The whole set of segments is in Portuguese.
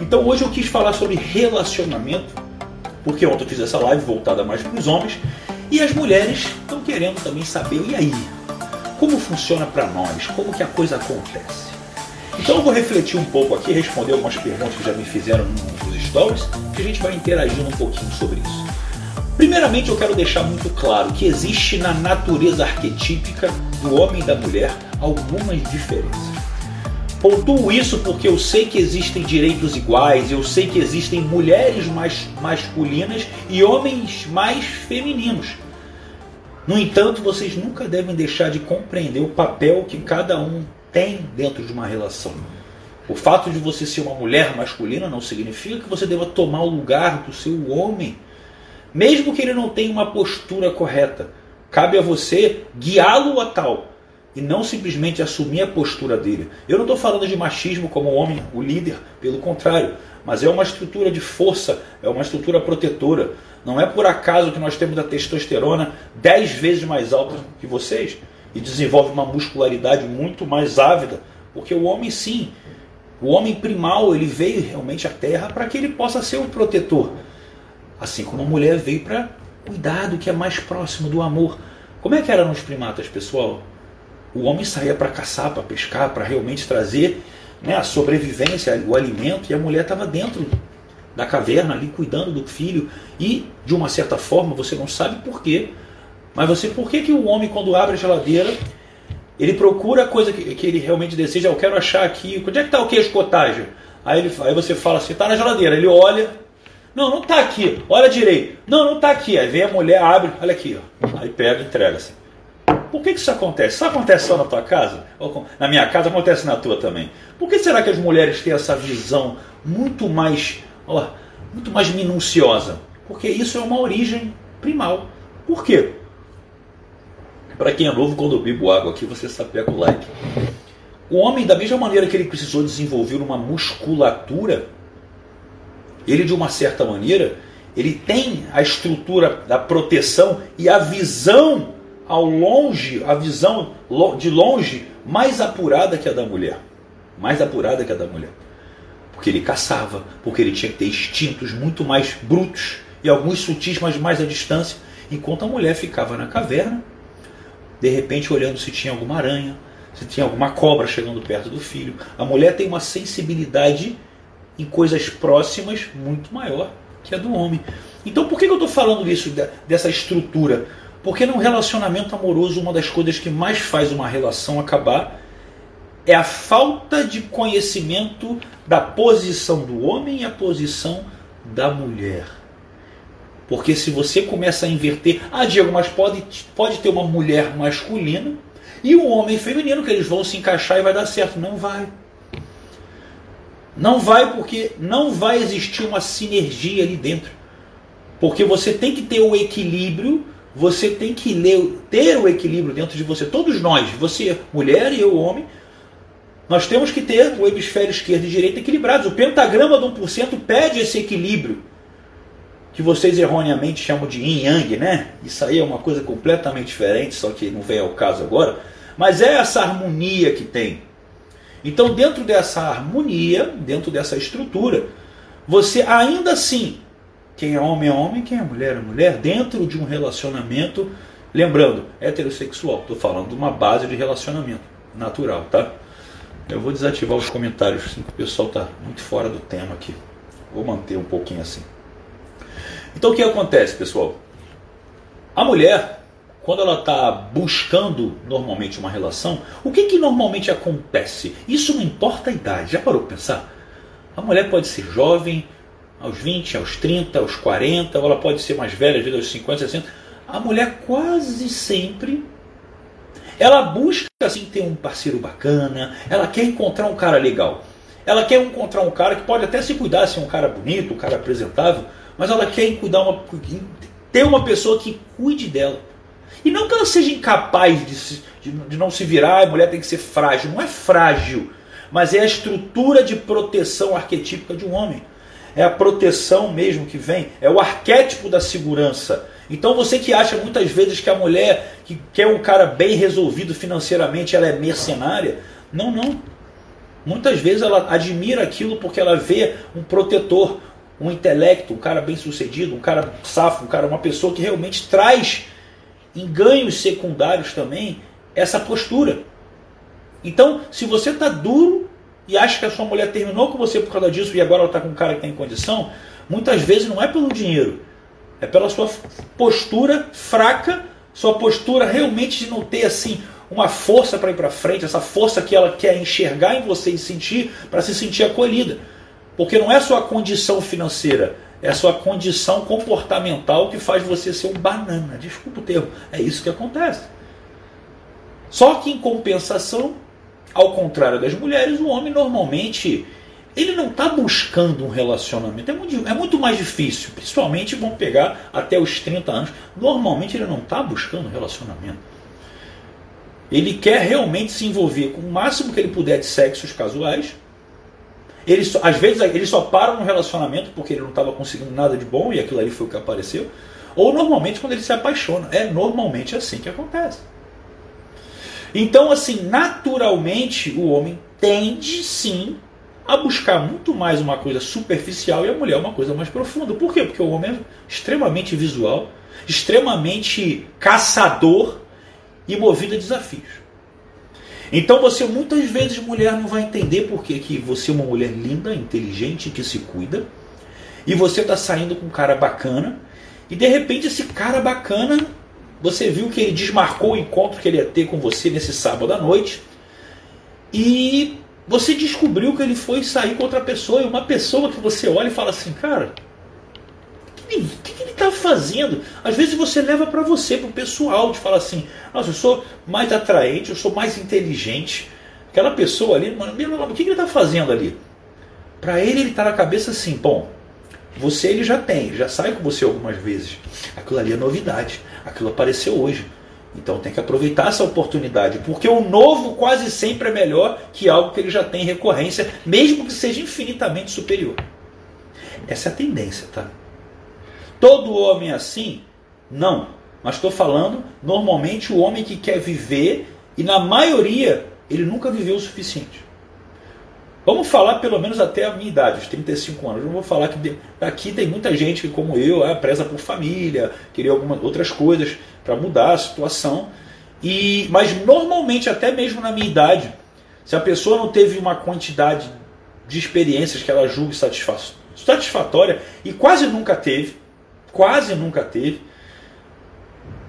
Então hoje eu quis falar sobre relacionamento, porque ontem eu fiz essa live voltada mais para os homens e as mulheres estão querendo também saber, e aí? Como funciona para nós? Como que a coisa acontece? Então eu vou refletir um pouco aqui, responder algumas perguntas que já me fizeram nos stories, que a gente vai interagindo um pouquinho sobre isso. Primeiramente eu quero deixar muito claro que existe na natureza arquetípica do homem e da mulher algumas diferenças. Pontuo isso porque eu sei que existem direitos iguais, eu sei que existem mulheres mais masculinas e homens mais femininos. No entanto, vocês nunca devem deixar de compreender o papel que cada um tem dentro de uma relação. O fato de você ser uma mulher masculina não significa que você deva tomar o lugar do seu homem, mesmo que ele não tenha uma postura correta. Cabe a você guiá-lo a tal e não simplesmente assumir a postura dele. Eu não estou falando de machismo como homem, o líder, pelo contrário, mas é uma estrutura de força, é uma estrutura protetora. Não é por acaso que nós temos a testosterona 10 vezes mais alta que vocês e desenvolve uma muscularidade muito mais ávida, porque o homem sim, o homem primal, ele veio realmente à Terra para que ele possa ser um protetor. Assim como a mulher veio para cuidar do que é mais próximo do amor. Como é que era nos primatas, pessoal? O homem saía para caçar, para pescar, para realmente trazer né, a sobrevivência, o alimento, e a mulher estava dentro da caverna ali cuidando do filho. E, de uma certa forma, você não sabe por quê, mas você, por que, que o homem, quando abre a geladeira, ele procura a coisa que, que ele realmente deseja? Eu quero achar aqui, onde é que está o queijo cottage? Aí, ele, aí você fala assim, está na geladeira. Ele olha, não, não está aqui, olha direito. Não, não está aqui. Aí vem a mulher, abre, olha aqui. Ó. Aí pega e entrega assim. Por que, isso acontece? Isso acontece só na tua casa? Na minha casa acontece na tua também. Por que será que as mulheres têm essa visão muito mais, ó, muito mais minuciosa? Porque isso é uma origem primal. Por quê? Para quem é novo, quando eu bebo água aqui, você sapeca o like. O homem, da mesma maneira que ele precisou desenvolver uma musculatura, ele de uma certa maneira, ele tem a estrutura da proteção e a visão ao longe, a visão de longe mais apurada que a da mulher. Mais apurada que a da mulher. Porque ele caçava, porque ele tinha que ter instintos muito mais brutos e alguns sutis, mas mais à distância, enquanto a mulher ficava na caverna, de repente olhando se tinha alguma aranha, se tinha alguma cobra chegando perto do filho. A mulher tem uma sensibilidade em coisas próximas muito maior que a do homem. Então por que eu estou falando isso, dessa estrutura? Porque num relacionamento amoroso, uma das coisas que mais faz uma relação acabar é a falta de conhecimento da posição do homem e a posição da mulher. Porque se você começa a inverter, ah, Diego, mas pode, pode ter uma mulher masculina e um homem feminino, que eles vão se encaixar e vai dar certo. Não vai. Não vai porque não vai existir uma sinergia ali dentro. Porque você tem que ter o equilíbrio você tem que ter o equilíbrio dentro de você. Todos nós, você, mulher e eu, homem, nós temos que ter o hemisfério esquerdo e direito equilibrados. O pentagrama do 1% pede esse equilíbrio, que vocês erroneamente chamam de yin yang, né? Isso aí é uma coisa completamente diferente, só que não vem ao caso agora. Mas é essa harmonia que tem. Então, dentro dessa harmonia, dentro dessa estrutura, você ainda assim quem é homem é homem, quem é mulher é mulher, dentro de um relacionamento, lembrando, heterossexual. Estou falando de uma base de relacionamento natural, tá? Eu vou desativar os comentários, assim, o pessoal está muito fora do tema aqui. Vou manter um pouquinho assim. Então o que acontece, pessoal? A mulher, quando ela está buscando normalmente uma relação, o que, que normalmente acontece? Isso não importa a idade. Já parou para pensar? A mulher pode ser jovem, aos 20, aos 30, aos 40, ou ela pode ser mais velha, às vezes aos 50, 60. A mulher quase sempre ela busca assim ter um parceiro bacana, ela quer encontrar um cara legal. Ela quer encontrar um cara que pode até se cuidar, ser um cara bonito, um cara apresentável, mas ela quer cuidar uma, ter uma pessoa que cuide dela. E não que ela seja incapaz de, se, de, de não se virar, a mulher tem que ser frágil. Não é frágil, mas é a estrutura de proteção arquetípica de um homem é a proteção mesmo que vem, é o arquétipo da segurança. Então você que acha muitas vezes que a mulher que quer um cara bem resolvido financeiramente, ela é mercenária, não, não. Muitas vezes ela admira aquilo porque ela vê um protetor, um intelecto, um cara bem sucedido, um cara safo, um cara, uma pessoa que realmente traz em ganhos secundários também essa postura. Então, se você está duro e acha que a sua mulher terminou com você por causa disso e agora ela está com um cara que tem condição, muitas vezes não é pelo dinheiro, é pela sua postura fraca, sua postura realmente de não ter assim uma força para ir para frente, essa força que ela quer enxergar em você e sentir para se sentir acolhida. Porque não é sua condição financeira, é a sua condição comportamental que faz você ser um banana. Desculpa o termo, é isso que acontece. Só que em compensação, ao contrário das mulheres, o homem normalmente ele não está buscando um relacionamento. É muito, é muito mais difícil, principalmente vamos pegar até os 30 anos. Normalmente ele não está buscando um relacionamento. Ele quer realmente se envolver com o máximo que ele puder de sexos casuais. Ele, às vezes ele só para no relacionamento porque ele não estava conseguindo nada de bom e aquilo ali foi o que apareceu. Ou normalmente quando ele se apaixona. É normalmente assim que acontece. Então, assim, naturalmente o homem tende sim a buscar muito mais uma coisa superficial e a mulher uma coisa mais profunda. Por quê? Porque o homem é extremamente visual, extremamente caçador e movido a desafios. Então você muitas vezes mulher não vai entender por que, que você é uma mulher linda, inteligente, que se cuida, e você está saindo com um cara bacana, e de repente esse cara bacana, você viu que ele desmarcou o encontro que ele ia ter com você nesse sábado à noite, e você descobriu que ele foi sair com outra pessoa, e uma pessoa que você olha e fala assim, cara, o que, que, ele está fazendo? Às vezes você leva para você, para o pessoal, de falar assim: nossa, eu sou mais atraente, eu sou mais inteligente. Aquela pessoa ali, mano, o que, que ele está fazendo ali? Para ele, ele está na cabeça assim: bom, você ele já tem, já sai com você algumas vezes. Aquilo ali é novidade, aquilo apareceu hoje. Então tem que aproveitar essa oportunidade, porque o novo quase sempre é melhor que algo que ele já tem recorrência, mesmo que seja infinitamente superior. Essa é a tendência, tá? Todo homem é assim? Não. Mas estou falando, normalmente, o homem que quer viver, e na maioria, ele nunca viveu o suficiente. Vamos falar pelo menos até a minha idade, os 35 anos. Não vou falar que daqui tem muita gente que, como eu, é presa por família, queria algumas outras coisas para mudar a situação. E, mas normalmente, até mesmo na minha idade, se a pessoa não teve uma quantidade de experiências que ela julgue satisfatória, e quase nunca teve, quase nunca teve.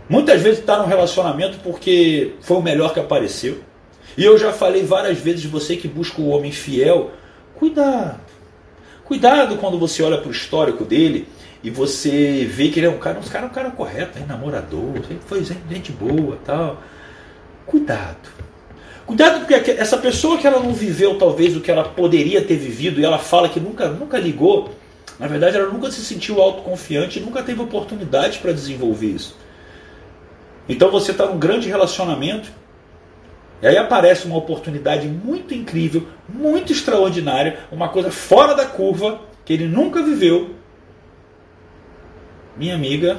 Muitas vezes está num relacionamento porque foi o melhor que apareceu. E eu já falei várias vezes, você que busca o homem fiel, cuidado. Cuidado quando você olha para o histórico dele e você vê que ele é um cara, um cara, um cara correto, é namorador, foi gente boa tal. Cuidado. Cuidado porque essa pessoa que ela não viveu talvez o que ela poderia ter vivido e ela fala que nunca, nunca ligou, na verdade, ela nunca se sentiu autoconfiante e nunca teve oportunidade para desenvolver isso. Então você está num grande relacionamento e aí aparece uma oportunidade muito incrível, muito extraordinária, uma coisa fora da curva que ele nunca viveu. Minha amiga,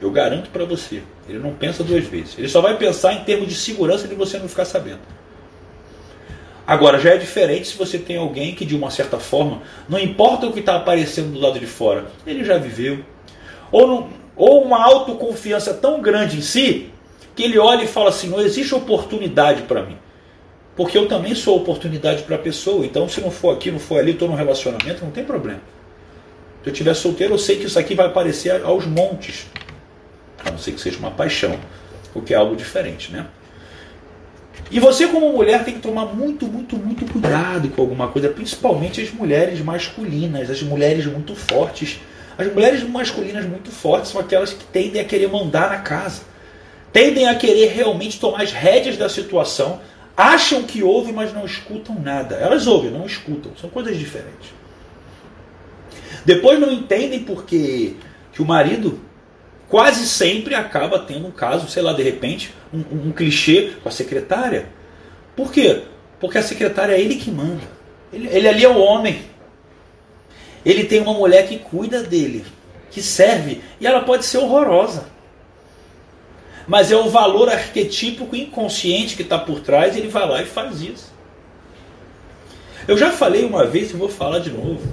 eu garanto para você, ele não pensa duas vezes. Ele só vai pensar em termos de segurança de você não ficar sabendo. Agora, já é diferente se você tem alguém que, de uma certa forma, não importa o que está aparecendo do lado de fora, ele já viveu. Ou, não, ou uma autoconfiança tão grande em si, que ele olha e fala assim: não existe oportunidade para mim. Porque eu também sou oportunidade para a pessoa. Então, se não for aqui, não for ali, estou num relacionamento, não tem problema. Se eu estiver solteiro, eu sei que isso aqui vai aparecer aos montes. A não ser que seja uma paixão, o que é algo diferente, né? E você, como mulher, tem que tomar muito, muito, muito cuidado com alguma coisa, principalmente as mulheres masculinas, as mulheres muito fortes. As mulheres masculinas muito fortes são aquelas que tendem a querer mandar na casa, tendem a querer realmente tomar as rédeas da situação, acham que ouvem, mas não escutam nada. Elas ouvem, não escutam, são coisas diferentes. Depois não entendem porque que o marido quase sempre acaba tendo um caso, sei lá, de repente, um, um, um clichê com a secretária. Por quê? Porque a secretária é ele que manda. Ele, ele ali é o homem. Ele tem uma mulher que cuida dele, que serve, e ela pode ser horrorosa. Mas é o valor arquetípico inconsciente que está por trás, ele vai lá e faz isso. Eu já falei uma vez e vou falar de novo.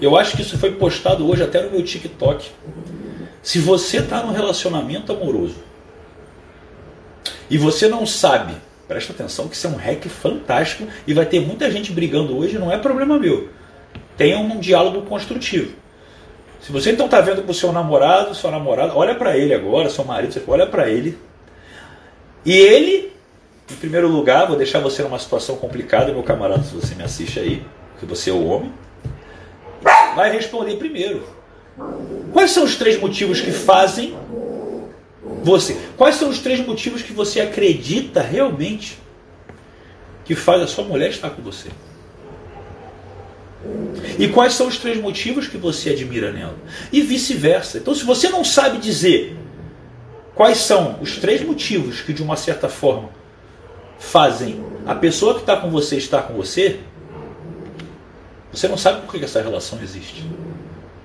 Eu acho que isso foi postado hoje até no meu TikTok. Se você está num relacionamento amoroso e você não sabe, presta atenção que isso é um hack fantástico e vai ter muita gente brigando hoje, não é problema meu. Tenha um diálogo construtivo. Se você então está vendo com o seu namorado, sua namorada, olha para ele agora, seu marido, olha para ele. E ele, em primeiro lugar, vou deixar você numa situação complicada, meu camarada, se você me assiste aí, que você é o homem, vai responder primeiro. Quais são os três motivos que fazem você? Quais são os três motivos que você acredita realmente que faz a sua mulher estar com você? E quais são os três motivos que você admira nela? E vice-versa. Então, se você não sabe dizer quais são os três motivos que, de uma certa forma, fazem a pessoa que está com você estar com você, você não sabe por que essa relação existe.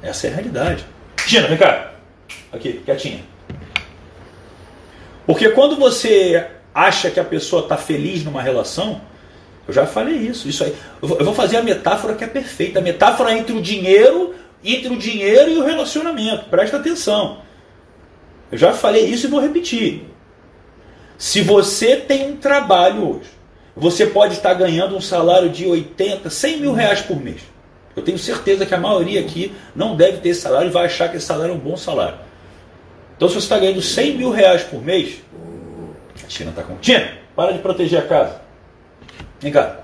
Essa é a realidade. Gina, vem cá. Aqui, quietinha. Porque quando você acha que a pessoa está feliz numa relação, eu já falei isso. Isso aí. Eu vou fazer a metáfora que é perfeita. A metáfora entre o dinheiro, entre o dinheiro e o relacionamento. Presta atenção. Eu já falei isso e vou repetir. Se você tem um trabalho hoje, você pode estar ganhando um salário de 80, 100 mil reais por mês. Eu tenho certeza que a maioria aqui não deve ter esse salário e vai achar que esse salário é um bom salário. Então, se você está ganhando 100 mil reais por mês, a China está com. Tina, para de proteger a casa. Vem cá.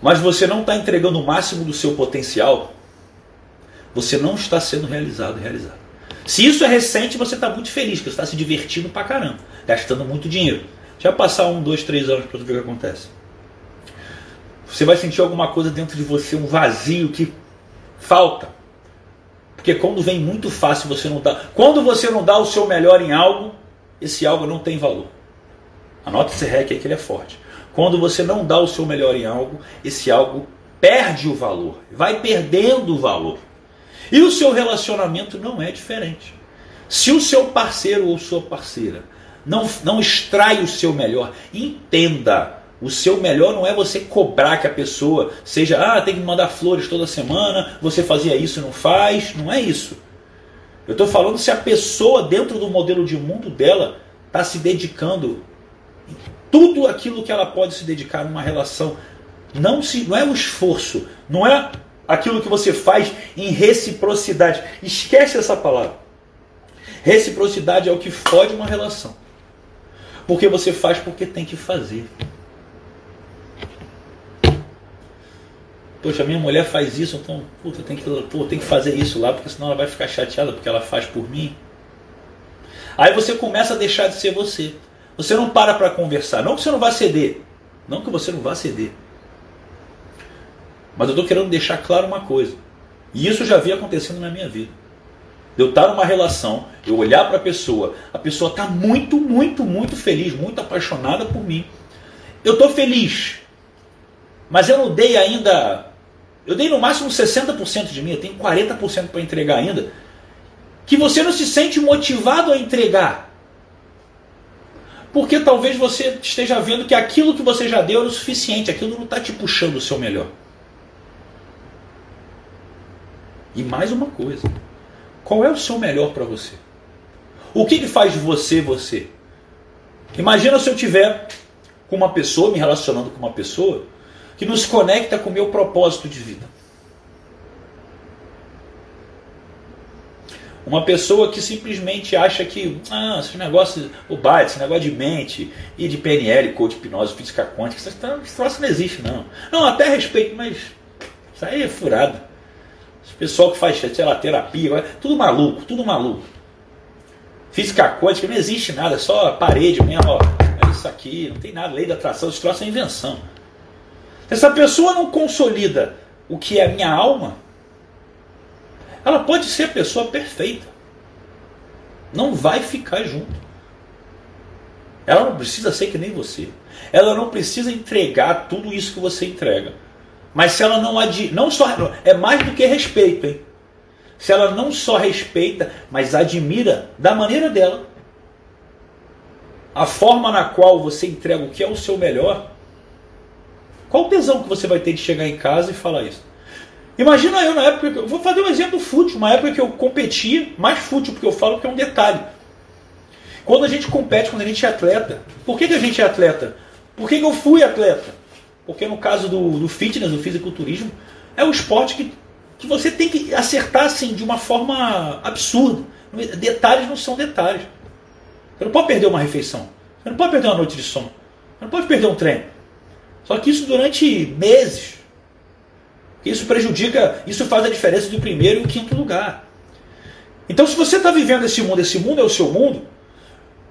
Mas você não está entregando o máximo do seu potencial, você não está sendo realizado, realizado. Se isso é recente, você está muito feliz, que você está se divertindo pra caramba, gastando muito dinheiro. Já passar um, dois, três anos para ver o que acontece. Você vai sentir alguma coisa dentro de você, um vazio que falta. Porque quando vem muito fácil, você não dá. Quando você não dá o seu melhor em algo, esse algo não tem valor. Anota esse rec aí que ele é forte. Quando você não dá o seu melhor em algo, esse algo perde o valor, vai perdendo o valor. E o seu relacionamento não é diferente. Se o seu parceiro ou sua parceira não, não extrai o seu melhor, entenda. O seu melhor não é você cobrar que a pessoa seja, ah, tem que mandar flores toda semana, você fazia isso não faz. Não é isso. Eu estou falando se a pessoa, dentro do modelo de mundo dela, está se dedicando tudo aquilo que ela pode se dedicar numa relação. Não, se, não é o esforço, não é aquilo que você faz em reciprocidade. Esquece essa palavra. Reciprocidade é o que fode uma relação. Porque você faz porque tem que fazer. Poxa, minha mulher faz isso, então puta, tem que, pô, tem que fazer isso lá, porque senão ela vai ficar chateada porque ela faz por mim. Aí você começa a deixar de ser você. Você não para para conversar. Não que você não vá ceder. Não que você não vá ceder. Mas eu estou querendo deixar claro uma coisa. E isso já havia acontecendo na minha vida. Eu estar numa relação, eu olhar para a pessoa, a pessoa está muito, muito, muito feliz, muito apaixonada por mim. Eu estou feliz, mas eu não dei ainda. Eu dei no máximo 60% de mim, eu tenho 40% para entregar ainda. Que você não se sente motivado a entregar. Porque talvez você esteja vendo que aquilo que você já deu é o suficiente, aquilo não está te puxando o seu melhor. E mais uma coisa: qual é o seu melhor para você? O que, que faz você você? Imagina se eu tiver com uma pessoa, me relacionando com uma pessoa, que nos conecta com o meu propósito de vida. Uma pessoa que simplesmente acha que ah, esse negócio, o bate, esse negócio de mente e de PNL, coach, hipnose, física quântica, esse troço não existe não. Não, até respeito, mas isso aí é furado. Esse pessoal que faz, sei lá, terapia, tudo maluco, tudo maluco. Física quântica não existe nada, é só parede mesmo, ó, é isso aqui, não tem nada, lei da atração, esse troço é invenção. Essa pessoa não consolida o que é a minha alma, ela pode ser a pessoa perfeita. Não vai ficar junto. Ela não precisa ser que nem você. Ela não precisa entregar tudo isso que você entrega. Mas se ela não admira, não só é mais do que respeito, hein? Se ela não só respeita, mas admira da maneira dela, a forma na qual você entrega o que é o seu melhor, Qual o tesão que você vai ter de chegar em casa e falar isso? Imagina eu na época que eu vou fazer um exemplo fútil, uma época que eu competia, mais fútil porque eu falo que é um detalhe. Quando a gente compete, quando a gente é atleta, por que, que a gente é atleta? Por que, que eu fui atleta? Porque no caso do, do fitness, do fisiculturismo, é um esporte que, que você tem que acertar assim de uma forma absurda. Detalhes não são detalhes. Você não pode perder uma refeição. Você não pode perder uma noite de sono. Você não pode perder um treino. Só que isso durante meses. Isso prejudica, isso faz a diferença do primeiro e o quinto lugar. Então, se você está vivendo esse mundo, esse mundo é o seu mundo,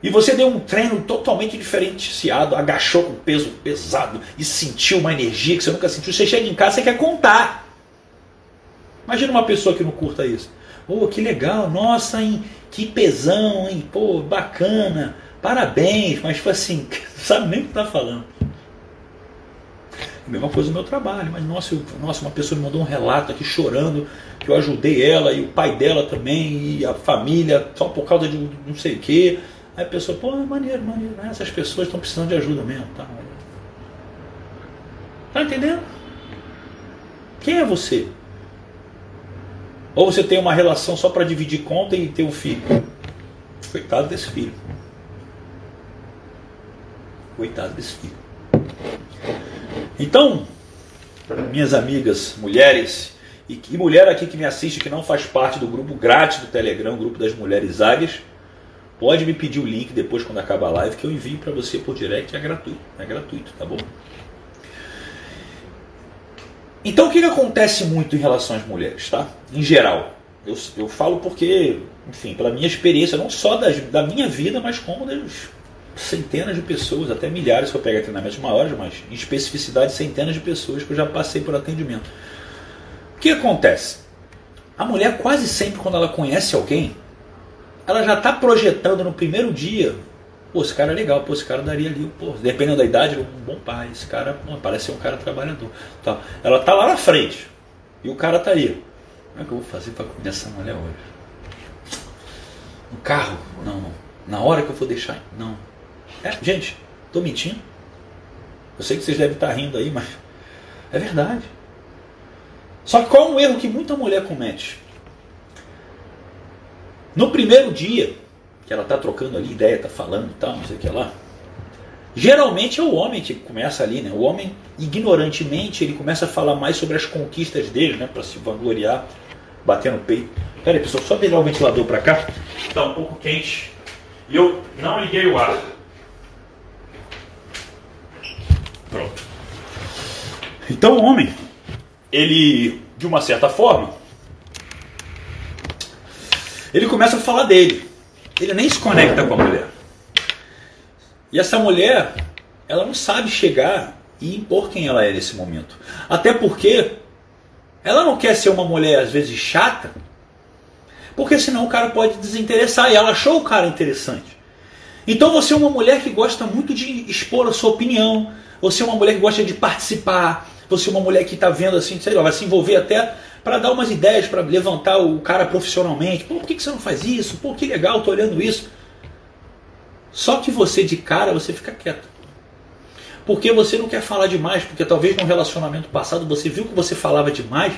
e você deu um treino totalmente diferenciado, agachou com peso pesado e sentiu uma energia que você nunca sentiu, você chega em casa e quer contar. Imagina uma pessoa que não curta isso. Oh, que legal, nossa, hein? Que pesão, hein? Pô, bacana, parabéns, mas tipo assim, sabe nem o que está falando. A mesma coisa no meu trabalho, mas nossa, nossa, uma pessoa me mandou um relato aqui chorando que eu ajudei ela e o pai dela também e a família só por causa de não sei o quê. Aí a pessoa, pô, maneiro, maneiro, né? essas pessoas estão precisando de ajuda mesmo. Tá, tá entendendo? Quem é você? Ou você tem uma relação só para dividir conta e ter um filho? Coitado desse filho. Coitado desse filho. Então, minhas amigas mulheres, e, e mulher aqui que me assiste que não faz parte do grupo grátis do Telegram, grupo das mulheres águias, pode me pedir o link depois quando acabar a live que eu envio para você por direct, é gratuito, é gratuito, tá bom? Então o que, que acontece muito em relação às mulheres, tá? Em geral, eu, eu falo porque, enfim, pela minha experiência, não só das, da minha vida, mas como das centenas de pessoas, até milhares se eu pegar treinamentos maiores, mas em especificidade centenas de pessoas que eu já passei por atendimento. O que acontece? A mulher quase sempre quando ela conhece alguém, ela já está projetando no primeiro dia, pô, esse cara é legal, pô, esse cara daria ali, pô, dependendo da idade, um bom pai, esse cara pô, parece ser um cara trabalhador. Tá. Ela está lá na frente e o cara está aí. Como é que eu vou fazer para comer essa mulher hoje? No carro? Não, não. Na hora que eu for deixar? Não. É, gente, estou mentindo. Eu sei que vocês devem estar rindo aí, mas é verdade. Só que qual é um erro que muita mulher comete? No primeiro dia, que ela está trocando ali ideia, está falando e tal, não sei o que lá, geralmente é o homem que começa ali, né? O homem, ignorantemente, ele começa a falar mais sobre as conquistas dele, né? Para se vangloriar, bater no peito. Pera aí, pessoal, só virar o ventilador para cá. Está um pouco quente. E eu não liguei o ar. Então o homem, ele, de uma certa forma, ele começa a falar dele. Ele nem se conecta com a mulher. E essa mulher, ela não sabe chegar e impor quem ela é nesse momento. Até porque ela não quer ser uma mulher, às vezes, chata, porque senão o cara pode desinteressar. E ela achou o cara interessante. Então você é uma mulher que gosta muito de expor a sua opinião, você é uma mulher que gosta de participar. Você é uma mulher que está vendo assim, sei lá, vai se envolver até para dar umas ideias, para levantar o cara profissionalmente. Pô, por que, que você não faz isso? Pô, que legal, tô olhando isso. Só que você de cara, você fica quieto. Porque você não quer falar demais, porque talvez num relacionamento passado você viu que você falava demais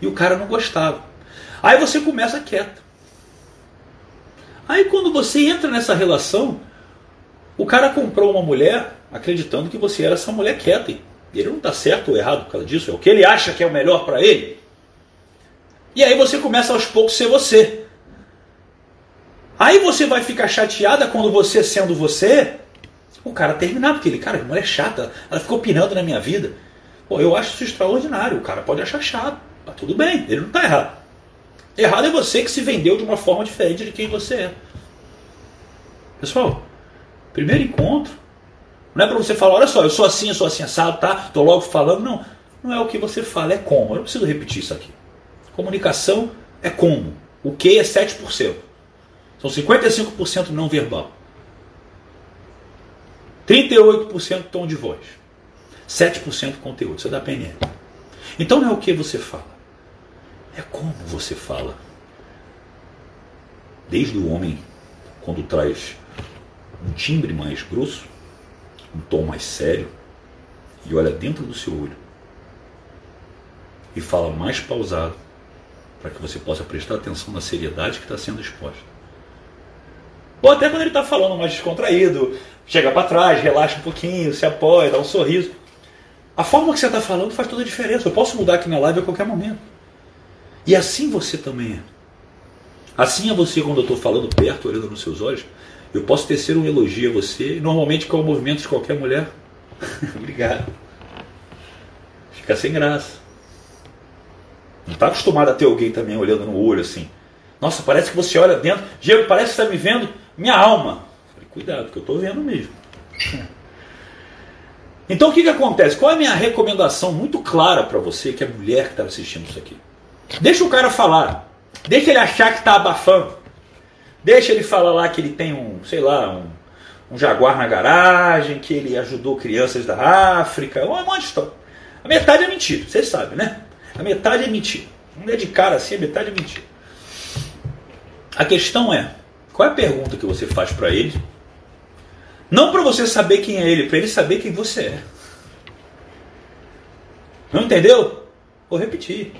e o cara não gostava. Aí você começa quieto. Aí quando você entra nessa relação, o cara comprou uma mulher acreditando que você era essa mulher quieta. Ele não está certo ou errado por causa disso, é o que ele acha que é o melhor para ele. E aí você começa aos poucos a ser você. Aí você vai ficar chateada quando você, sendo você, o cara terminar, porque ele, cara, que mulher chata, ela ficou opinando na minha vida. Pô, eu acho isso extraordinário, o cara pode achar chato, tá tudo bem, ele não está errado. Errado é você que se vendeu de uma forma diferente de quem você é. Pessoal, primeiro encontro, não é para você falar, olha só, eu sou assim, eu sou assim, assado, tá? Tô logo falando. Não, não é o que você fala, é como. Eu não preciso repetir isso aqui. Comunicação é como. O que é 7%. São 55% não verbal. 38% tom de voz. 7% conteúdo. Isso é da PNL. Então não é o que você fala. É como você fala. Desde o homem, quando traz um timbre mais grosso, um tom mais sério, e olha dentro do seu olho e fala mais pausado para que você possa prestar atenção na seriedade que está sendo exposta. Ou até quando ele está falando mais descontraído, chega para trás, relaxa um pouquinho, se apoia, dá um sorriso. A forma que você está falando faz toda a diferença. Eu posso mudar aqui na live a qualquer momento. E assim você também é. Assim é você quando eu estou falando perto, olhando nos seus olhos. Eu posso tecer um elogio a você, normalmente com o movimento de qualquer mulher. Obrigado. Fica sem graça. Não está acostumado a ter alguém também olhando no olho assim. Nossa, parece que você olha dentro. Diego, parece que está me vendo minha alma. Falei, cuidado, que eu estou vendo mesmo. Então o que, que acontece? Qual é a minha recomendação muito clara para você, que é mulher que está assistindo isso aqui? Deixa o cara falar. Deixa ele achar que está abafando. Deixa ele falar lá que ele tem um, sei lá, um, um jaguar na garagem, que ele ajudou crianças da África, um monte de história. A metade é mentira, vocês sabem, né? A metade é mentira. Não é de cara assim, a metade é mentira. A questão é, qual é a pergunta que você faz para ele? Não para você saber quem é ele, para ele saber quem você é. Não entendeu? Vou repetir.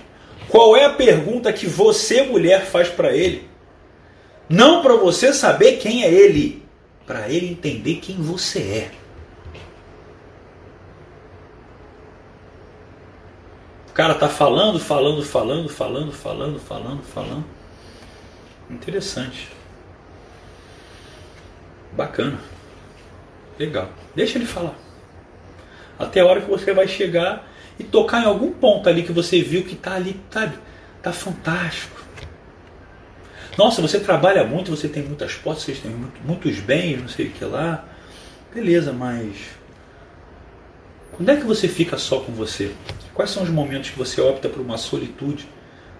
Qual é a pergunta que você, mulher, faz para ele? Não para você saber quem é ele, para ele entender quem você é. O cara tá falando, falando, falando, falando, falando, falando, falando. Interessante. Bacana. Legal. Deixa ele falar. Até a hora que você vai chegar e tocar em algum ponto ali que você viu que tá ali, sabe? Tá fantástico. Nossa, você trabalha muito, você tem muitas posses, você tem muitos bens, não sei o que lá. Beleza, mas quando é que você fica só com você? Quais são os momentos que você opta por uma solitude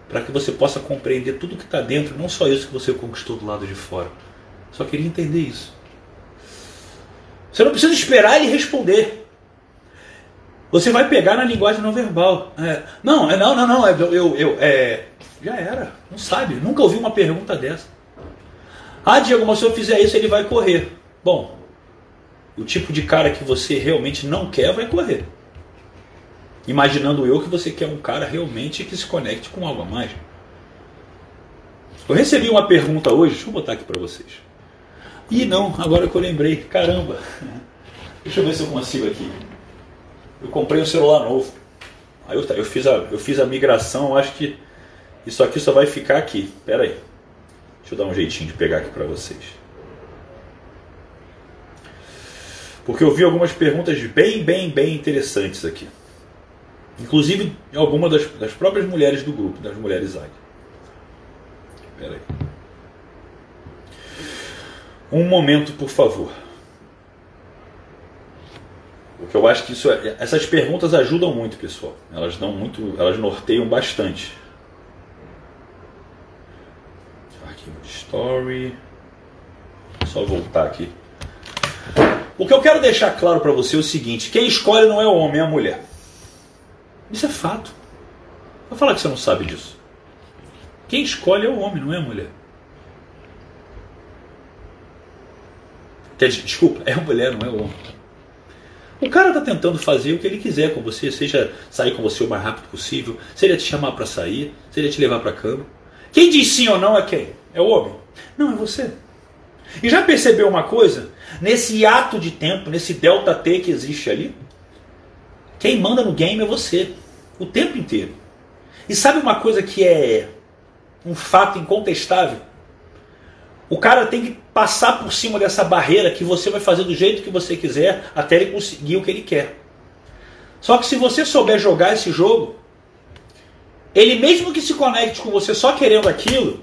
para que você possa compreender tudo que está dentro, não só isso que você conquistou do lado de fora? Só queria entender isso. Você não precisa esperar ele responder. Você vai pegar na linguagem não verbal. É, não, é, não, não, não. É, eu, eu, é, já era. Não sabe. Nunca ouvi uma pergunta dessa. Ah, Diego, mas se eu fizer isso, ele vai correr. Bom, o tipo de cara que você realmente não quer vai correr. Imaginando eu que você quer um cara realmente que se conecte com algo a mais. Eu recebi uma pergunta hoje, deixa eu botar aqui para vocês. Ih, não, agora que eu lembrei, caramba. Deixa eu ver se eu consigo aqui eu comprei um celular novo. Aí eu, eu, fiz, a, eu fiz a migração, acho que isso aqui só vai ficar aqui. Pera aí. Deixa eu dar um jeitinho de pegar aqui para vocês. Porque eu vi algumas perguntas bem, bem, bem interessantes aqui. Inclusive algumas das, das próprias mulheres do grupo, das mulheres ZAG. Pera aí. Um momento, por favor. Porque eu acho que isso é, essas perguntas ajudam muito, pessoal. Elas dão muito, elas norteiam bastante. Story. Só voltar aqui. O que eu quero deixar claro para você é o seguinte: quem escolhe não é o homem, é a mulher. Isso é fato. Vai falar que você não sabe disso. Quem escolhe é o homem, não é a mulher. Desculpa, é a mulher, não é o homem. O cara está tentando fazer o que ele quiser com você, seja sair com você o mais rápido possível, seja te chamar para sair, seja te levar para cama. Quem diz sim ou não é quem? É o homem? Não, é você. E já percebeu uma coisa? Nesse ato de tempo, nesse delta T que existe ali, quem manda no game é você, o tempo inteiro. E sabe uma coisa que é um fato incontestável? O cara tem que passar por cima dessa barreira que você vai fazer do jeito que você quiser até ele conseguir o que ele quer. Só que se você souber jogar esse jogo, ele mesmo que se conecte com você só querendo aquilo,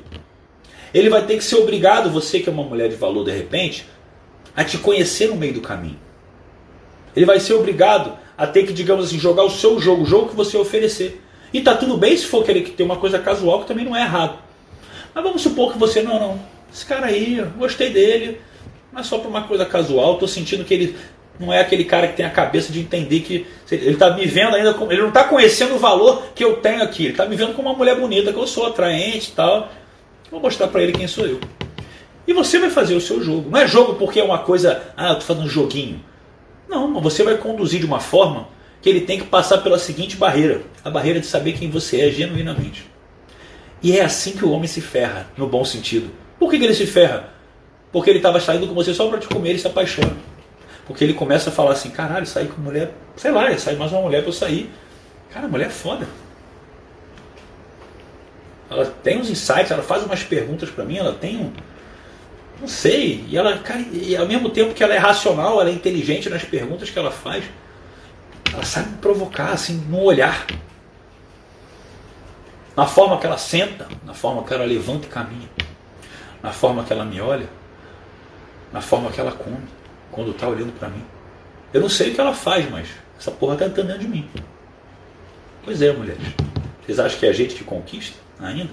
ele vai ter que ser obrigado, você que é uma mulher de valor de repente, a te conhecer no meio do caminho. Ele vai ser obrigado a ter que, digamos assim, jogar o seu jogo, o jogo que você oferecer. E tá tudo bem se for querer ter uma coisa casual, que também não é errado. Mas vamos supor que você não, não. Esse cara aí, gostei dele, mas só por uma coisa casual, tô sentindo que ele não é aquele cara que tem a cabeça de entender que ele está me vendo ainda ele não está conhecendo o valor que eu tenho aqui, ele está me vendo como uma mulher bonita que eu sou, atraente e tal. Vou mostrar para ele quem sou eu. E você vai fazer o seu jogo. Não é jogo porque é uma coisa, ah, eu tô fazendo um joguinho. Não, você vai conduzir de uma forma que ele tem que passar pela seguinte barreira: a barreira de saber quem você é genuinamente. E é assim que o homem se ferra, no bom sentido. Por que, que ele se ferra? Porque ele estava saindo com você só para te comer e se apaixona. Porque ele começa a falar assim: caralho, sair com mulher, sei lá, sai mais uma mulher para eu sair. Cara, mulher é foda. Ela tem uns insights, ela faz umas perguntas para mim, ela tem um. Não sei. E ela, cara, e ao mesmo tempo que ela é racional, ela é inteligente nas perguntas que ela faz. Ela sabe me provocar, assim, no olhar. Na forma que ela senta, na forma que ela levanta e caminha. Na forma que ela me olha. Na forma que ela come. Quando está olhando para mim. Eu não sei o que ela faz, mas essa porra tá entrando dentro de mim. Pois é, mulheres. Vocês acham que é a gente que conquista ainda?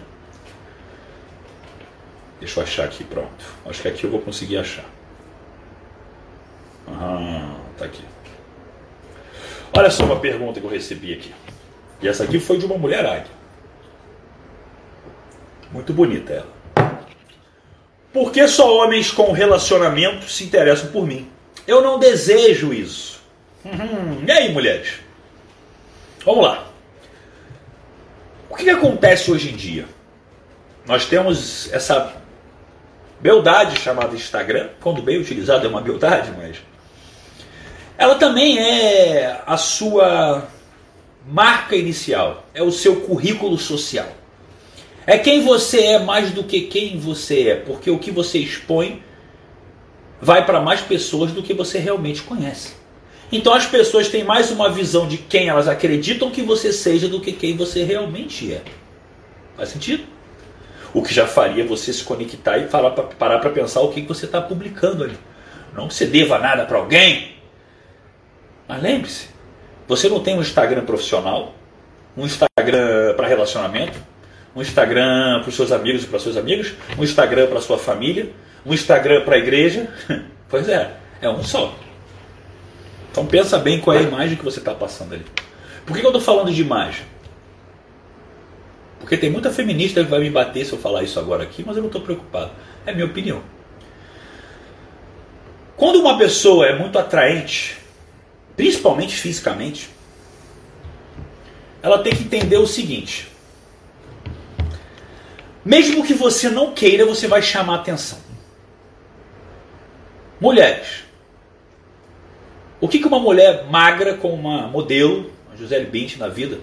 Deixa eu achar aqui, pronto. Acho que aqui eu vou conseguir achar. Ah, tá aqui. Olha só uma pergunta que eu recebi aqui. E essa aqui foi de uma mulher águia. Muito bonita ela. Por que só homens com relacionamento se interessam por mim? Eu não desejo isso. Uhum. E aí, mulheres? Vamos lá. Que, que acontece hoje em dia? Nós temos essa beldade chamada Instagram, quando bem utilizado é uma beldade, mas ela também é a sua marca inicial, é o seu currículo social. É quem você é mais do que quem você é, porque o que você expõe vai para mais pessoas do que você realmente conhece. Então as pessoas têm mais uma visão de quem elas acreditam que você seja do que quem você realmente é. Faz sentido? O que já faria você se conectar e falar, parar para pensar o que você está publicando ali. Não que você deva nada para alguém, mas lembre-se, você não tem um Instagram profissional, um Instagram para relacionamento, um Instagram para os seus amigos e para suas amigas, um Instagram para sua família, um Instagram para a igreja. Pois é, é um só. Então pensa bem qual é a imagem que você está passando ali. Por que eu estou falando de imagem? Porque tem muita feminista que vai me bater se eu falar isso agora aqui, mas eu não estou preocupado. É minha opinião. Quando uma pessoa é muito atraente, principalmente fisicamente, ela tem que entender o seguinte: mesmo que você não queira, você vai chamar atenção. Mulheres. O que, uma mulher magra com uma modelo, a Gisele Bint na vida,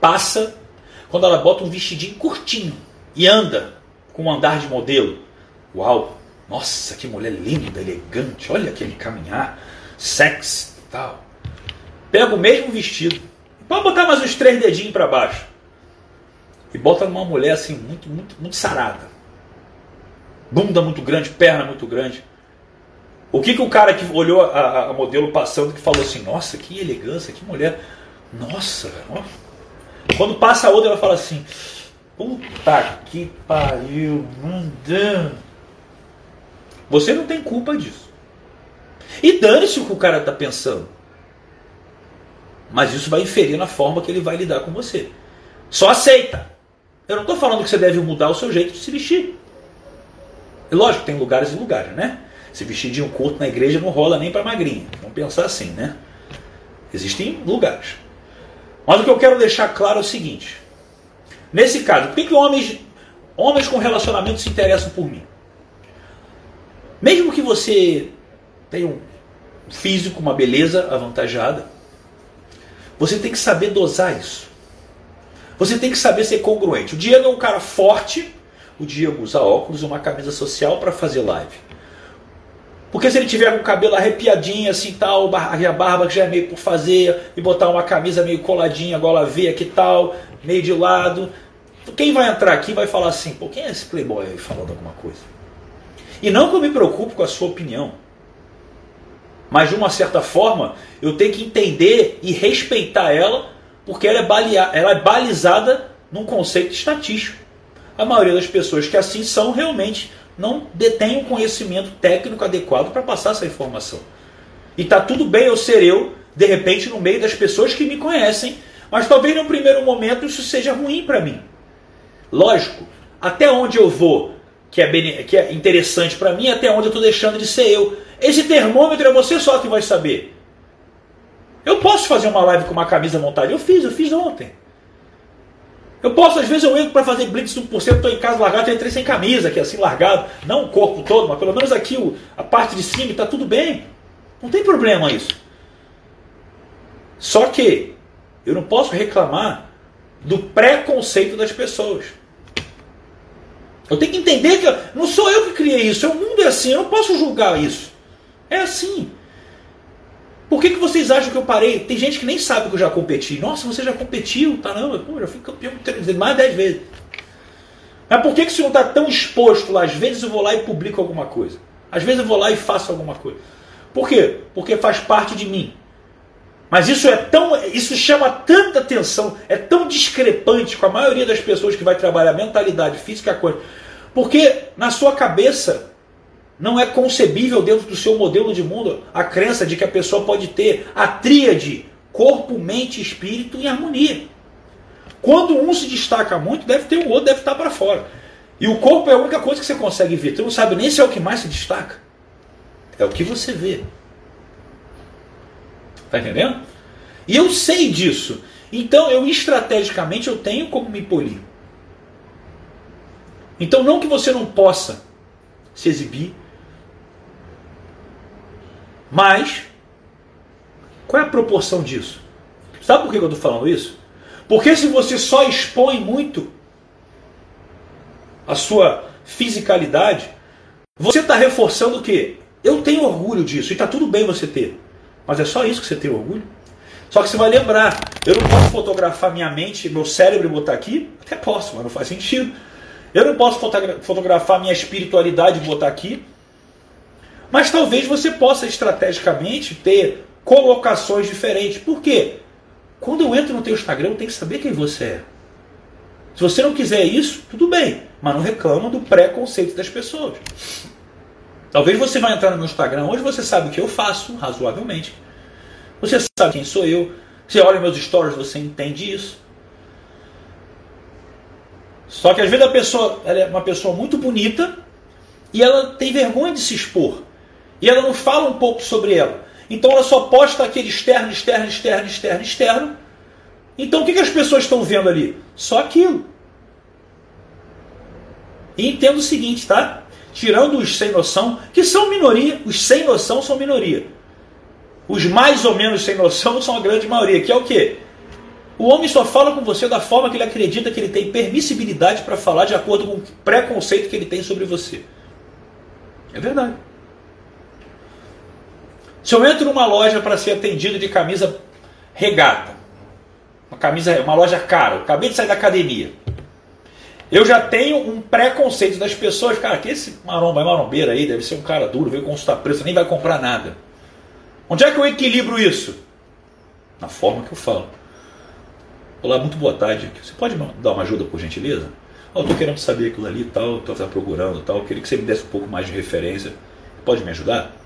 passa quando ela bota um vestidinho curtinho e anda com um andar de modelo? Uau! Nossa, que mulher linda, elegante, olha aquele caminhar, sexy tal. Pega o mesmo vestido, pode botar mais uns três dedinhos para baixo. E bota numa mulher assim, muito, muito, muito sarada. Bunda muito grande, perna muito grande. O que, que o cara que olhou a, a modelo passando que falou assim, nossa, que elegância, que mulher. Nossa, ó. quando passa a outra, ela fala assim, puta que pariu, mandando. Você não tem culpa disso. E dane-se o que o cara está pensando. Mas isso vai inferir na forma que ele vai lidar com você. Só aceita. Eu não estou falando que você deve mudar o seu jeito de se vestir. E lógico, tem lugares e lugares, né? Se um curto na igreja não rola nem para magrinha. Vamos pensar assim, né? Existem lugares. Mas o que eu quero deixar claro é o seguinte. Nesse caso, por que, que homens, homens com relacionamento se interessam por mim? Mesmo que você tem um físico, uma beleza avantajada, você tem que saber dosar isso. Você tem que saber ser congruente. O Diego é um cara forte, o Diego usa óculos e uma camisa social para fazer live. Porque se ele tiver com o cabelo arrepiadinho assim tal, a barba que já é meio por fazer, e botar uma camisa meio coladinha, gola veia que tal, meio de lado, quem vai entrar aqui vai falar assim, pô, quem é esse playboy aí falando alguma coisa? E não que eu me preocupe com a sua opinião. Mas de uma certa forma, eu tenho que entender e respeitar ela, porque ela é, balia, ela é balizada num conceito estatístico. A maioria das pessoas que assim são realmente não detêm um conhecimento técnico adequado para passar essa informação. E está tudo bem eu ser eu, de repente, no meio das pessoas que me conhecem, mas talvez no primeiro momento isso seja ruim para mim. Lógico, até onde eu vou, que é, que é interessante para mim, até onde eu estou deixando de ser eu. Esse termômetro é você só que vai saber. Eu posso fazer uma live com uma camisa montada. Eu fiz, eu fiz ontem. Eu posso, às vezes eu entro para fazer blitz 1%, estou em casa largado, eu entrei sem camisa, aqui assim largado. Não o corpo todo, mas pelo menos aqui o, a parte de cima está tudo bem. Não tem problema isso. Só que eu não posso reclamar do preconceito das pessoas. Eu tenho que entender que não sou eu que criei isso, o mundo é assim, eu não posso julgar isso. É assim. Por que, que vocês acham que eu parei? Tem gente que nem sabe que eu já competi. Nossa, você já competiu? Não, eu já fui campeão mais de 10 vezes. Mas por que, que você não está tão exposto lá? Às vezes eu vou lá e publico alguma coisa. Às vezes eu vou lá e faço alguma coisa. Por quê? Porque faz parte de mim. Mas isso é tão, isso chama tanta atenção, é tão discrepante com a maioria das pessoas que vai trabalhar mentalidade, física, coisa. Porque na sua cabeça não é concebível dentro do seu modelo de mundo a crença de que a pessoa pode ter a tríade corpo, mente espírito em harmonia. Quando um se destaca muito, deve ter o outro, deve estar para fora. E o corpo é a única coisa que você consegue ver. Você não sabe nem se é o que mais se destaca. É o que você vê. Tá entendendo? E eu sei disso. Então eu estrategicamente eu tenho como me polir. Então não que você não possa se exibir, mas qual é a proporção disso? Sabe por que eu estou falando isso? Porque se você só expõe muito a sua fisicalidade, você está reforçando o quê? Eu tenho orgulho disso, e está tudo bem você ter. Mas é só isso que você tem orgulho? Só que você vai lembrar, eu não posso fotografar minha mente, meu cérebro e botar aqui? Até posso, mas não faz sentido. Eu não posso fotografar minha espiritualidade e botar aqui. Mas talvez você possa estrategicamente ter colocações diferentes. Por quê? Quando eu entro no teu Instagram, eu tenho que saber quem você é. Se você não quiser isso, tudo bem, mas não reclama do preconceito das pessoas. Talvez você vai entrar no meu Instagram hoje, você sabe o que eu faço, razoavelmente. Você sabe quem sou eu. Você olha meus stories, você entende isso. Só que às vezes a pessoa ela é uma pessoa muito bonita e ela tem vergonha de se expor. E ela não fala um pouco sobre ela. Então ela só posta aquele externo, externo, externo, externo, externo. Então o que, que as pessoas estão vendo ali? Só aquilo. E entenda o seguinte, tá? tirando os sem noção, que são minoria, os sem noção são minoria. Os mais ou menos sem noção são a grande maioria, que é o quê? O homem só fala com você da forma que ele acredita que ele tem permissibilidade para falar de acordo com o preconceito que ele tem sobre você. É verdade. Se eu entro numa loja para ser atendido de camisa regata, uma camisa, uma loja cara, acabei de sair da academia, eu já tenho um preconceito das pessoas, cara, que esse maromba é marombeiro aí, deve ser um cara duro, veio consultar preço, nem vai comprar nada. Onde é que eu equilibro isso? Na forma que eu falo. Olá, muito boa tarde. Você pode dar uma ajuda, por gentileza? Oh, eu estou querendo saber aquilo ali e tal, estou procurando tal, queria que você me desse um pouco mais de referência. Pode me ajudar?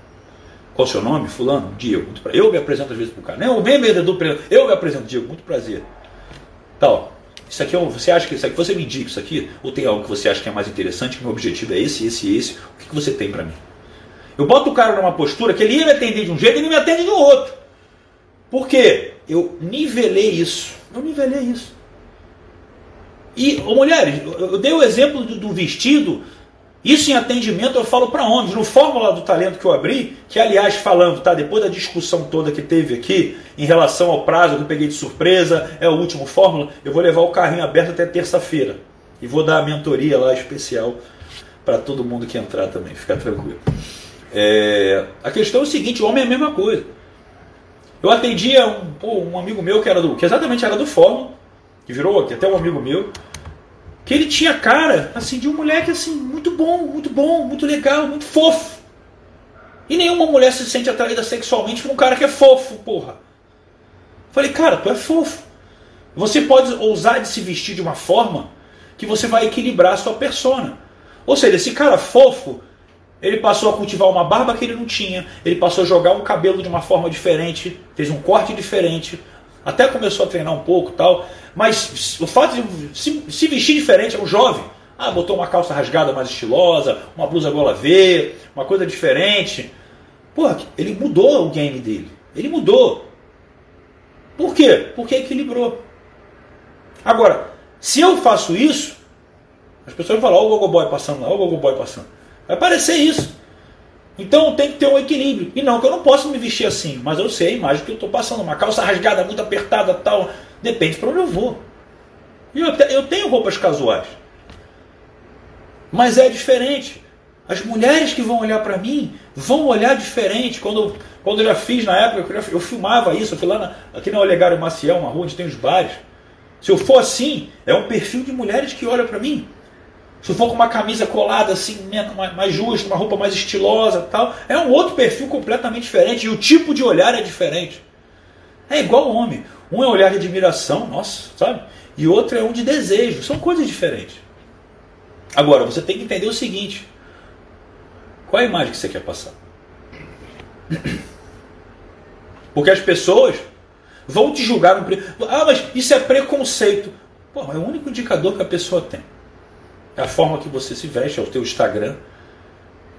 Qual o seu nome? Fulano? Diego. Eu me apresento às vezes para o cara. Não, bem vendedor, eu me apresento, Diego, muito prazer. Tal. Isso aqui é um, você acha que isso aqui, você me indica isso aqui? Ou tem algo que você acha que é mais interessante, que meu objetivo é esse, esse e esse? O que, que você tem para mim? Eu boto o cara numa postura que ele ia me atender de um jeito e ele me atende do outro. Por quê? Eu nivelei isso. Eu nivelei isso. E, mulheres, eu dei o exemplo do, do vestido isso em atendimento eu falo para homens. No Fórmula do Talento que eu abri, que aliás falando, tá? Depois da discussão toda que teve aqui em relação ao prazo que eu peguei de surpresa, é o último Fórmula, eu vou levar o carrinho aberto até terça-feira. E vou dar a mentoria lá especial para todo mundo que entrar também, fica tranquilo. É, a questão é o seguinte, o homem é a mesma coisa. Eu atendia um, um amigo meu que era do. que exatamente era do Fórmula, que virou até um amigo meu que ele tinha cara assim de um moleque assim muito bom, muito bom, muito legal, muito fofo. E nenhuma mulher se sente atraída sexualmente por um cara que é fofo, porra. Falei, cara, tu é fofo. Você pode ousar de se vestir de uma forma que você vai equilibrar a sua persona. Ou seja, esse cara fofo, ele passou a cultivar uma barba que ele não tinha, ele passou a jogar um cabelo de uma forma diferente, fez um corte diferente, até começou a treinar um pouco tal. Mas o fato de se, se vestir diferente, é um jovem. Ah, botou uma calça rasgada mais estilosa, uma blusa gola V, uma coisa diferente. Pô, ele mudou o game dele. Ele mudou. Por quê? Porque equilibrou. Agora, se eu faço isso, as pessoas vão falar, olha o gogoboy passando lá, olha o gogoboy passando. Vai parecer isso. Então tem que ter um equilíbrio. E não que eu não possa me vestir assim, mas eu sei a imagem que eu estou passando. Uma calça rasgada, muito apertada tal. Depende para onde eu vou. E eu, eu tenho roupas casuais. Mas é diferente. As mulheres que vão olhar para mim vão olhar diferente. Quando, quando eu já fiz na época, eu, eu filmava isso. Eu fui lá na, aqui na Olegário Maciel, uma rua onde tem os bares. Se eu for assim, é um perfil de mulheres que olha para mim. Se for com uma camisa colada assim, mais justa, uma roupa mais estilosa tal, é um outro perfil completamente diferente. E o tipo de olhar é diferente. É igual o homem. Um é olhar de admiração, nossa, sabe? E outro é um de desejo. São coisas diferentes. Agora, você tem que entender o seguinte: qual é a imagem que você quer passar? Porque as pessoas vão te julgar. No... Ah, mas isso é preconceito. Pô, é o único indicador que a pessoa tem. É a forma que você se veste, é o teu Instagram.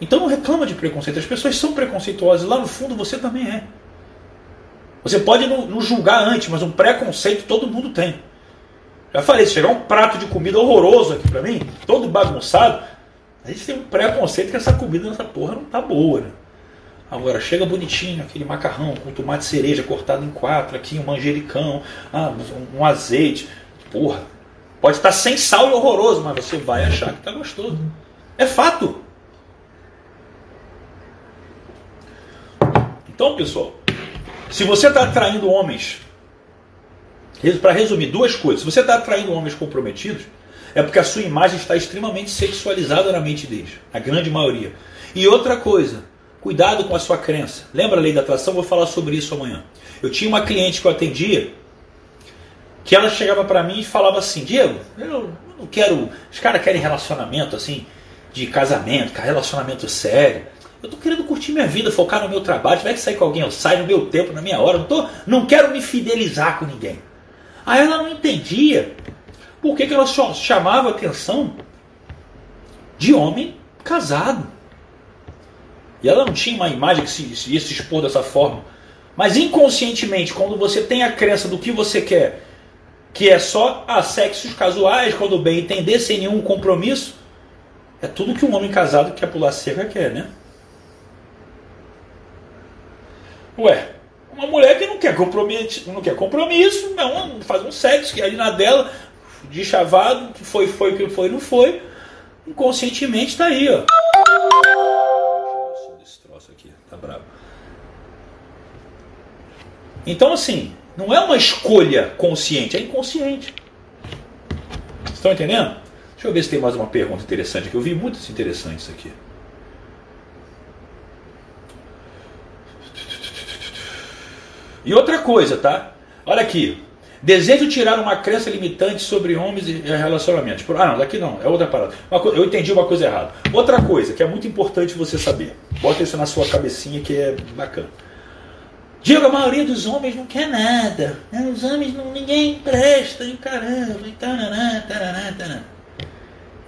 Então não reclama de preconceito. As pessoas são preconceituosas. Lá no fundo você também é. Você pode não, julgar antes, mas um preconceito todo mundo tem. Já falei, se chegar um prato de comida horroroso aqui pra mim, todo bagunçado, a gente tem um preconceito que essa comida nessa porra não tá boa, né? Agora, chega bonitinho aquele macarrão com tomate cereja cortado em quatro, aqui um manjericão, ah, um azeite. Porra, pode estar sem sal e horroroso, mas você vai achar que tá gostoso. É fato. Então, pessoal, se você está atraindo homens, para resumir, duas coisas. Se você está atraindo homens comprometidos, é porque a sua imagem está extremamente sexualizada na mente deles, a grande maioria. E outra coisa, cuidado com a sua crença. Lembra a lei da atração? Vou falar sobre isso amanhã. Eu tinha uma cliente que eu atendia, que ela chegava para mim e falava assim: Diego, eu não quero. Os caras querem relacionamento assim, de casamento, relacionamento sério. Eu tô querendo curtir minha vida, focar no meu trabalho. Tiver que sair com alguém, eu saio no meu tempo, na minha hora. Não, tô, não quero me fidelizar com ninguém. Aí ela não entendia por que, que ela só chamava atenção de homem casado. E ela não tinha uma imagem que se, se ia se expor dessa forma. Mas inconscientemente, quando você tem a crença do que você quer, que é só a sexos casuais, quando bem entender, sem nenhum compromisso, é tudo que um homem casado que quer pular cerca quer, né? Ué, uma mulher que não quer compromisso, não quer compromisso, não, faz um sexo que é ali na dela, de chavado, que foi, foi, que foi, não foi. Inconscientemente está aí, ó. Esse troço aqui, tá bravo. Então, assim, não é uma escolha consciente, é inconsciente. Estão entendendo? Deixa eu ver se tem mais uma pergunta interessante aqui. Eu vi muitas interessantes aqui. E outra coisa, tá? Olha aqui. Desejo tirar uma crença limitante sobre homens e relacionamentos. Ah, não, daqui não, é outra parada. Eu entendi uma coisa errada. Outra coisa que é muito importante você saber. Bota isso na sua cabecinha que é bacana. Diga, a maioria dos homens não quer nada. Né? Os homens, não, ninguém presta, e caramba, e taraná.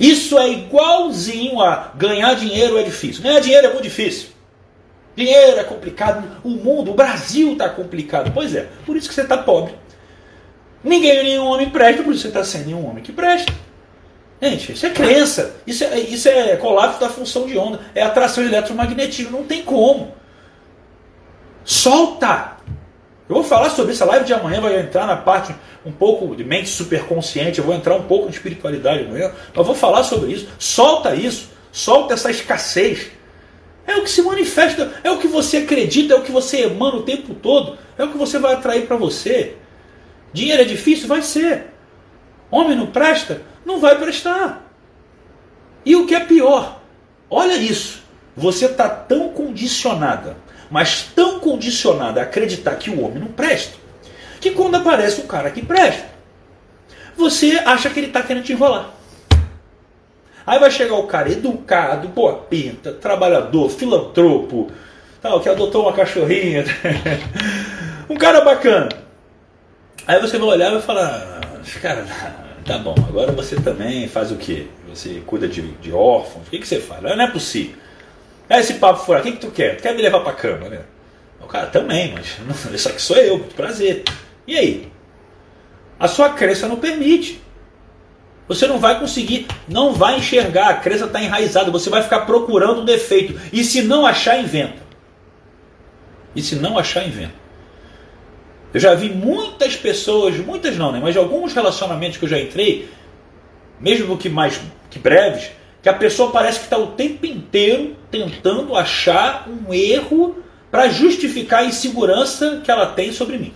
Isso é igualzinho a ganhar dinheiro é difícil. Ganhar dinheiro é muito difícil. Dinheiro é complicado, o mundo, o Brasil está complicado. Pois é, por isso que você está pobre. Ninguém, nenhum homem presta, por isso você está sendo nenhum homem que presta. Gente, isso é crença. Isso é, isso é colapso da função de onda. É atração eletromagnética. Não tem como. Solta! Eu vou falar sobre isso. A live de amanhã vai entrar na parte um pouco de mente superconsciente. Eu vou entrar um pouco de espiritualidade amanhã. Mas vou falar sobre isso. Solta isso. Solta essa escassez. É o que se manifesta. É o que você acredita. É o que você emana o tempo todo. É o que você vai atrair para você. Dinheiro é difícil? Vai ser. Homem não presta? Não vai prestar. E o que é pior, olha isso. Você está tão condicionada, mas tão condicionada a acreditar que o homem não presta, que quando aparece o cara que presta, você acha que ele está querendo te enrolar. Aí vai chegar o cara educado, boa pinta, trabalhador, filantropo, tal, que adotou uma cachorrinha. um cara bacana. Aí você vai olhar e vai falar, cara, tá bom, agora você também faz o quê? Você cuida de, de órfãos? O que, que você faz? Não é possível. Aí esse papo fora, o que, que tu quer? Tu quer me levar pra cama, né? O cara também, mas não, isso aqui sou eu, muito prazer. E aí? A sua crença não permite. Você não vai conseguir, não vai enxergar, a crença está enraizada, você vai ficar procurando um defeito. E se não achar, inventa. E se não achar, inventa. Eu já vi muitas pessoas, muitas não, né? Mas alguns relacionamentos que eu já entrei, mesmo que mais que breves, que a pessoa parece que está o tempo inteiro tentando achar um erro para justificar a insegurança que ela tem sobre mim.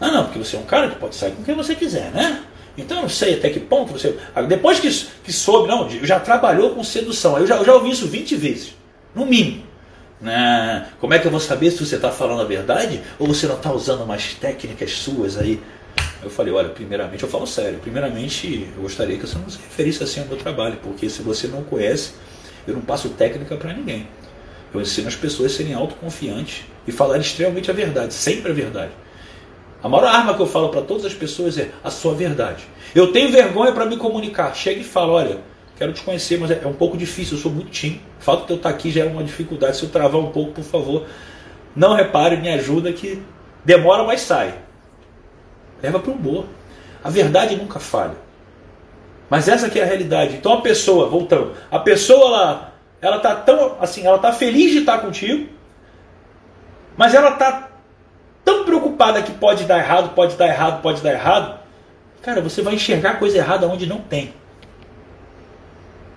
Ah, não, porque você é um cara que pode sair com quem você quiser, né? Então eu não sei até que ponto você. Depois que, que soube, não, já trabalhou com sedução. Eu já, eu já ouvi isso 20 vezes, no mínimo. Né? Como é que eu vou saber se você está falando a verdade ou você não está usando umas técnicas suas aí? Eu falei, olha, primeiramente, eu falo sério, primeiramente eu gostaria que você não se referisse assim ao meu trabalho, porque se você não conhece, eu não passo técnica para ninguém. Eu ensino as pessoas a serem autoconfiantes e falar extremamente a verdade, sempre a verdade. A maior arma que eu falo para todas as pessoas é a sua verdade. Eu tenho vergonha para me comunicar. Chega e fala, olha, quero te conhecer, mas é, é um pouco difícil, eu sou muito tímido. O fato de eu estar aqui já é uma dificuldade. Se eu travar um pouco, por favor, não repare, me ajuda que demora, mas sai. Leva para o humor. A verdade nunca falha. Mas essa aqui é a realidade. Então a pessoa, voltando, a pessoa ela, ela tá tão assim, ela tá feliz de estar contigo, mas ela tá tão preocupada que pode dar errado, pode dar errado, pode dar errado. Cara, você vai enxergar coisa errada onde não tem.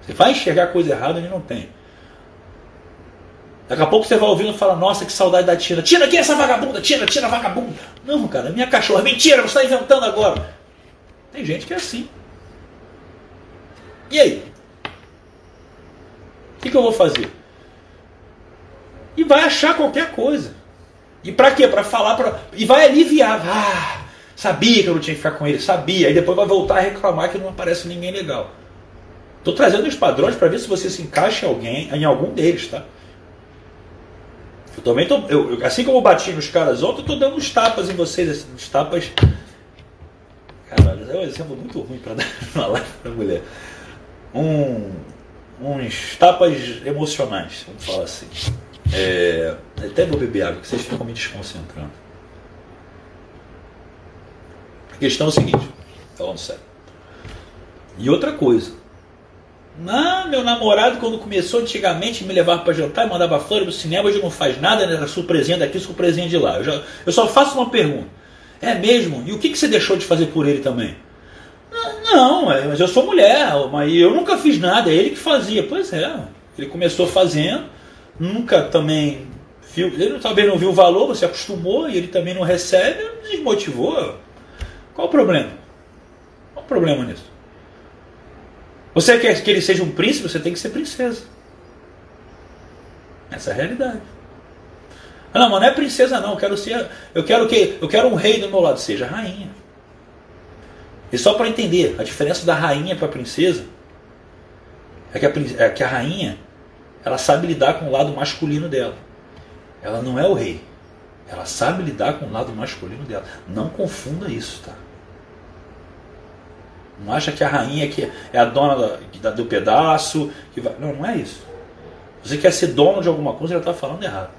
Você vai enxergar coisa errada onde não tem. Daqui a pouco você vai ouvindo e fala, nossa, que saudade da Tina. Tina, quem é essa vagabunda? Tina, Tina, vagabunda. Não, cara, minha cachorra. Mentira, você está inventando agora. Tem gente que é assim. E aí? O que, que eu vou fazer? E vai achar qualquer coisa. E para quê? Para falar, pra... e vai aliviar. Ah, sabia que eu não tinha que ficar com ele, sabia. Aí depois vai voltar a reclamar que não aparece ninguém legal. Estou trazendo os padrões para ver se você se encaixa em alguém, em algum deles, tá? Eu também tô, eu, assim como eu bati nos caras ontem, eu tô dando uns tapas em vocês, assim, uns tapas. Caralho, é um exemplo muito ruim para dar uma live pra mulher. Um, uns tapas emocionais, vamos falar assim. É, até vou beber água, que vocês ficam me desconcentrando. A questão é o seguinte, falando sério. E outra coisa, não, meu namorado, quando começou antigamente, me levava para jantar e mandava fora pro cinema, hoje não faz nada, né? surpresinha daqui, surpresinha de lá. Eu, já, eu só faço uma pergunta. É mesmo? E o que, que você deixou de fazer por ele também? Não, é, mas eu sou mulher, mas eu nunca fiz nada, é ele que fazia. Pois é, ele começou fazendo, nunca também viu, ele talvez não viu o valor, você acostumou e ele também não recebe, desmotivou. Qual o problema? Qual o problema nisso? Você quer que ele seja um príncipe, você tem que ser princesa. Essa é a realidade. Ah, não, mas não é princesa não, eu quero ser, eu quero que, eu quero um rei do meu lado, seja rainha. E só para entender, a diferença da rainha para a princesa é que a, é que a rainha ela sabe lidar com o lado masculino dela. Ela não é o rei. Ela sabe lidar com o lado masculino dela. Não confunda isso, tá? Não acha que a rainha que é a dona da, do pedaço. Que vai... Não, não é isso. Você quer ser dono de alguma coisa, já está falando errado.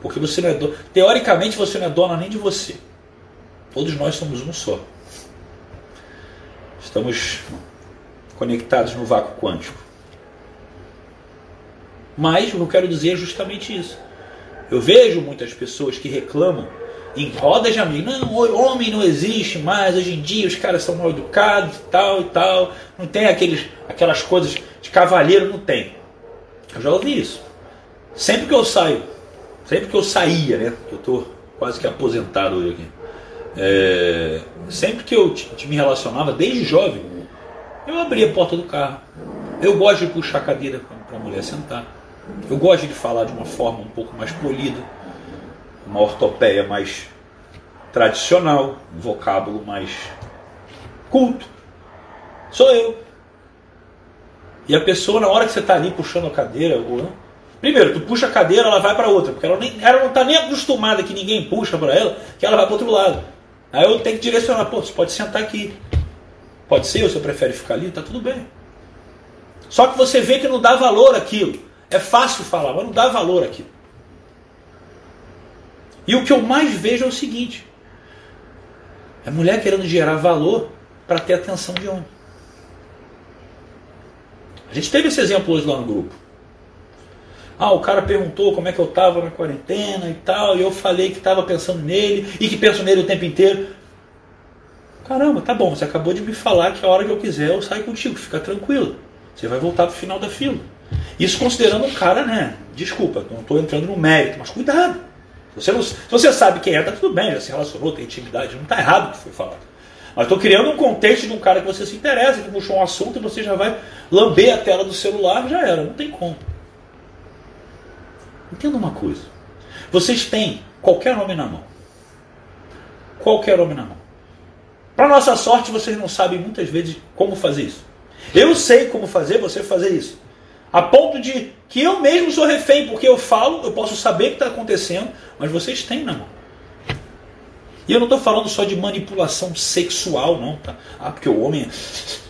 Porque você não é dono. Teoricamente você não é dona nem de você. Todos nós somos um só. Estamos conectados no vácuo quântico. Mas o que eu quero dizer é justamente isso. Eu vejo muitas pessoas que reclamam em rodas de amigos. Não, homem não existe mais, hoje em dia os caras são mal educados e tal e tal. Não tem aqueles, aquelas coisas de cavalheiro, não tem. Eu já ouvi isso. Sempre que eu saio, sempre que eu saía, né? Eu estou quase que aposentado hoje aqui. É, sempre que eu me relacionava, desde jovem, eu abria a porta do carro. Eu gosto de puxar a cadeira para a mulher sentar. Eu gosto de falar de uma forma um pouco mais polida uma ortopeia mais tradicional, um vocábulo mais culto. Sou eu. E a pessoa, na hora que você está ali puxando a cadeira, ou, primeiro, tu puxa a cadeira, ela vai para outra, porque ela, nem, ela não está nem acostumada que ninguém puxa para ela, que ela vai para outro lado. Aí eu tenho que direcionar, pô, você pode sentar aqui. Pode ser, ou você prefere ficar ali, tá tudo bem. Só que você vê que não dá valor aquilo. É fácil falar, mas não dá valor aquilo. E o que eu mais vejo é o seguinte: é mulher querendo gerar valor para ter atenção de homem. A gente teve esse exemplo hoje lá no grupo. Ah, o cara perguntou como é que eu estava na quarentena e tal, e eu falei que estava pensando nele e que penso nele o tempo inteiro. Caramba, tá bom, você acabou de me falar que a hora que eu quiser eu saio contigo, fica tranquilo. Você vai voltar pro final da fila. Isso considerando um cara, né? Desculpa, não estou entrando no mérito, mas cuidado. Você não, se você sabe quem é, tá tudo bem, já se relacionou, tem intimidade, não está errado o que foi falado. Mas estou criando um contexto de um cara que você se interessa, que puxou um assunto e você já vai lamber a tela do celular, já era, não tem como. Entenda uma coisa. Vocês têm qualquer nome na mão. Qualquer nome na mão. Para nossa sorte, vocês não sabem muitas vezes como fazer isso. Eu sei como fazer, você fazer isso. A ponto de que eu mesmo sou refém, porque eu falo, eu posso saber o que está acontecendo, mas vocês têm na mão. E eu não estou falando só de manipulação sexual, não, tá? Ah, porque o homem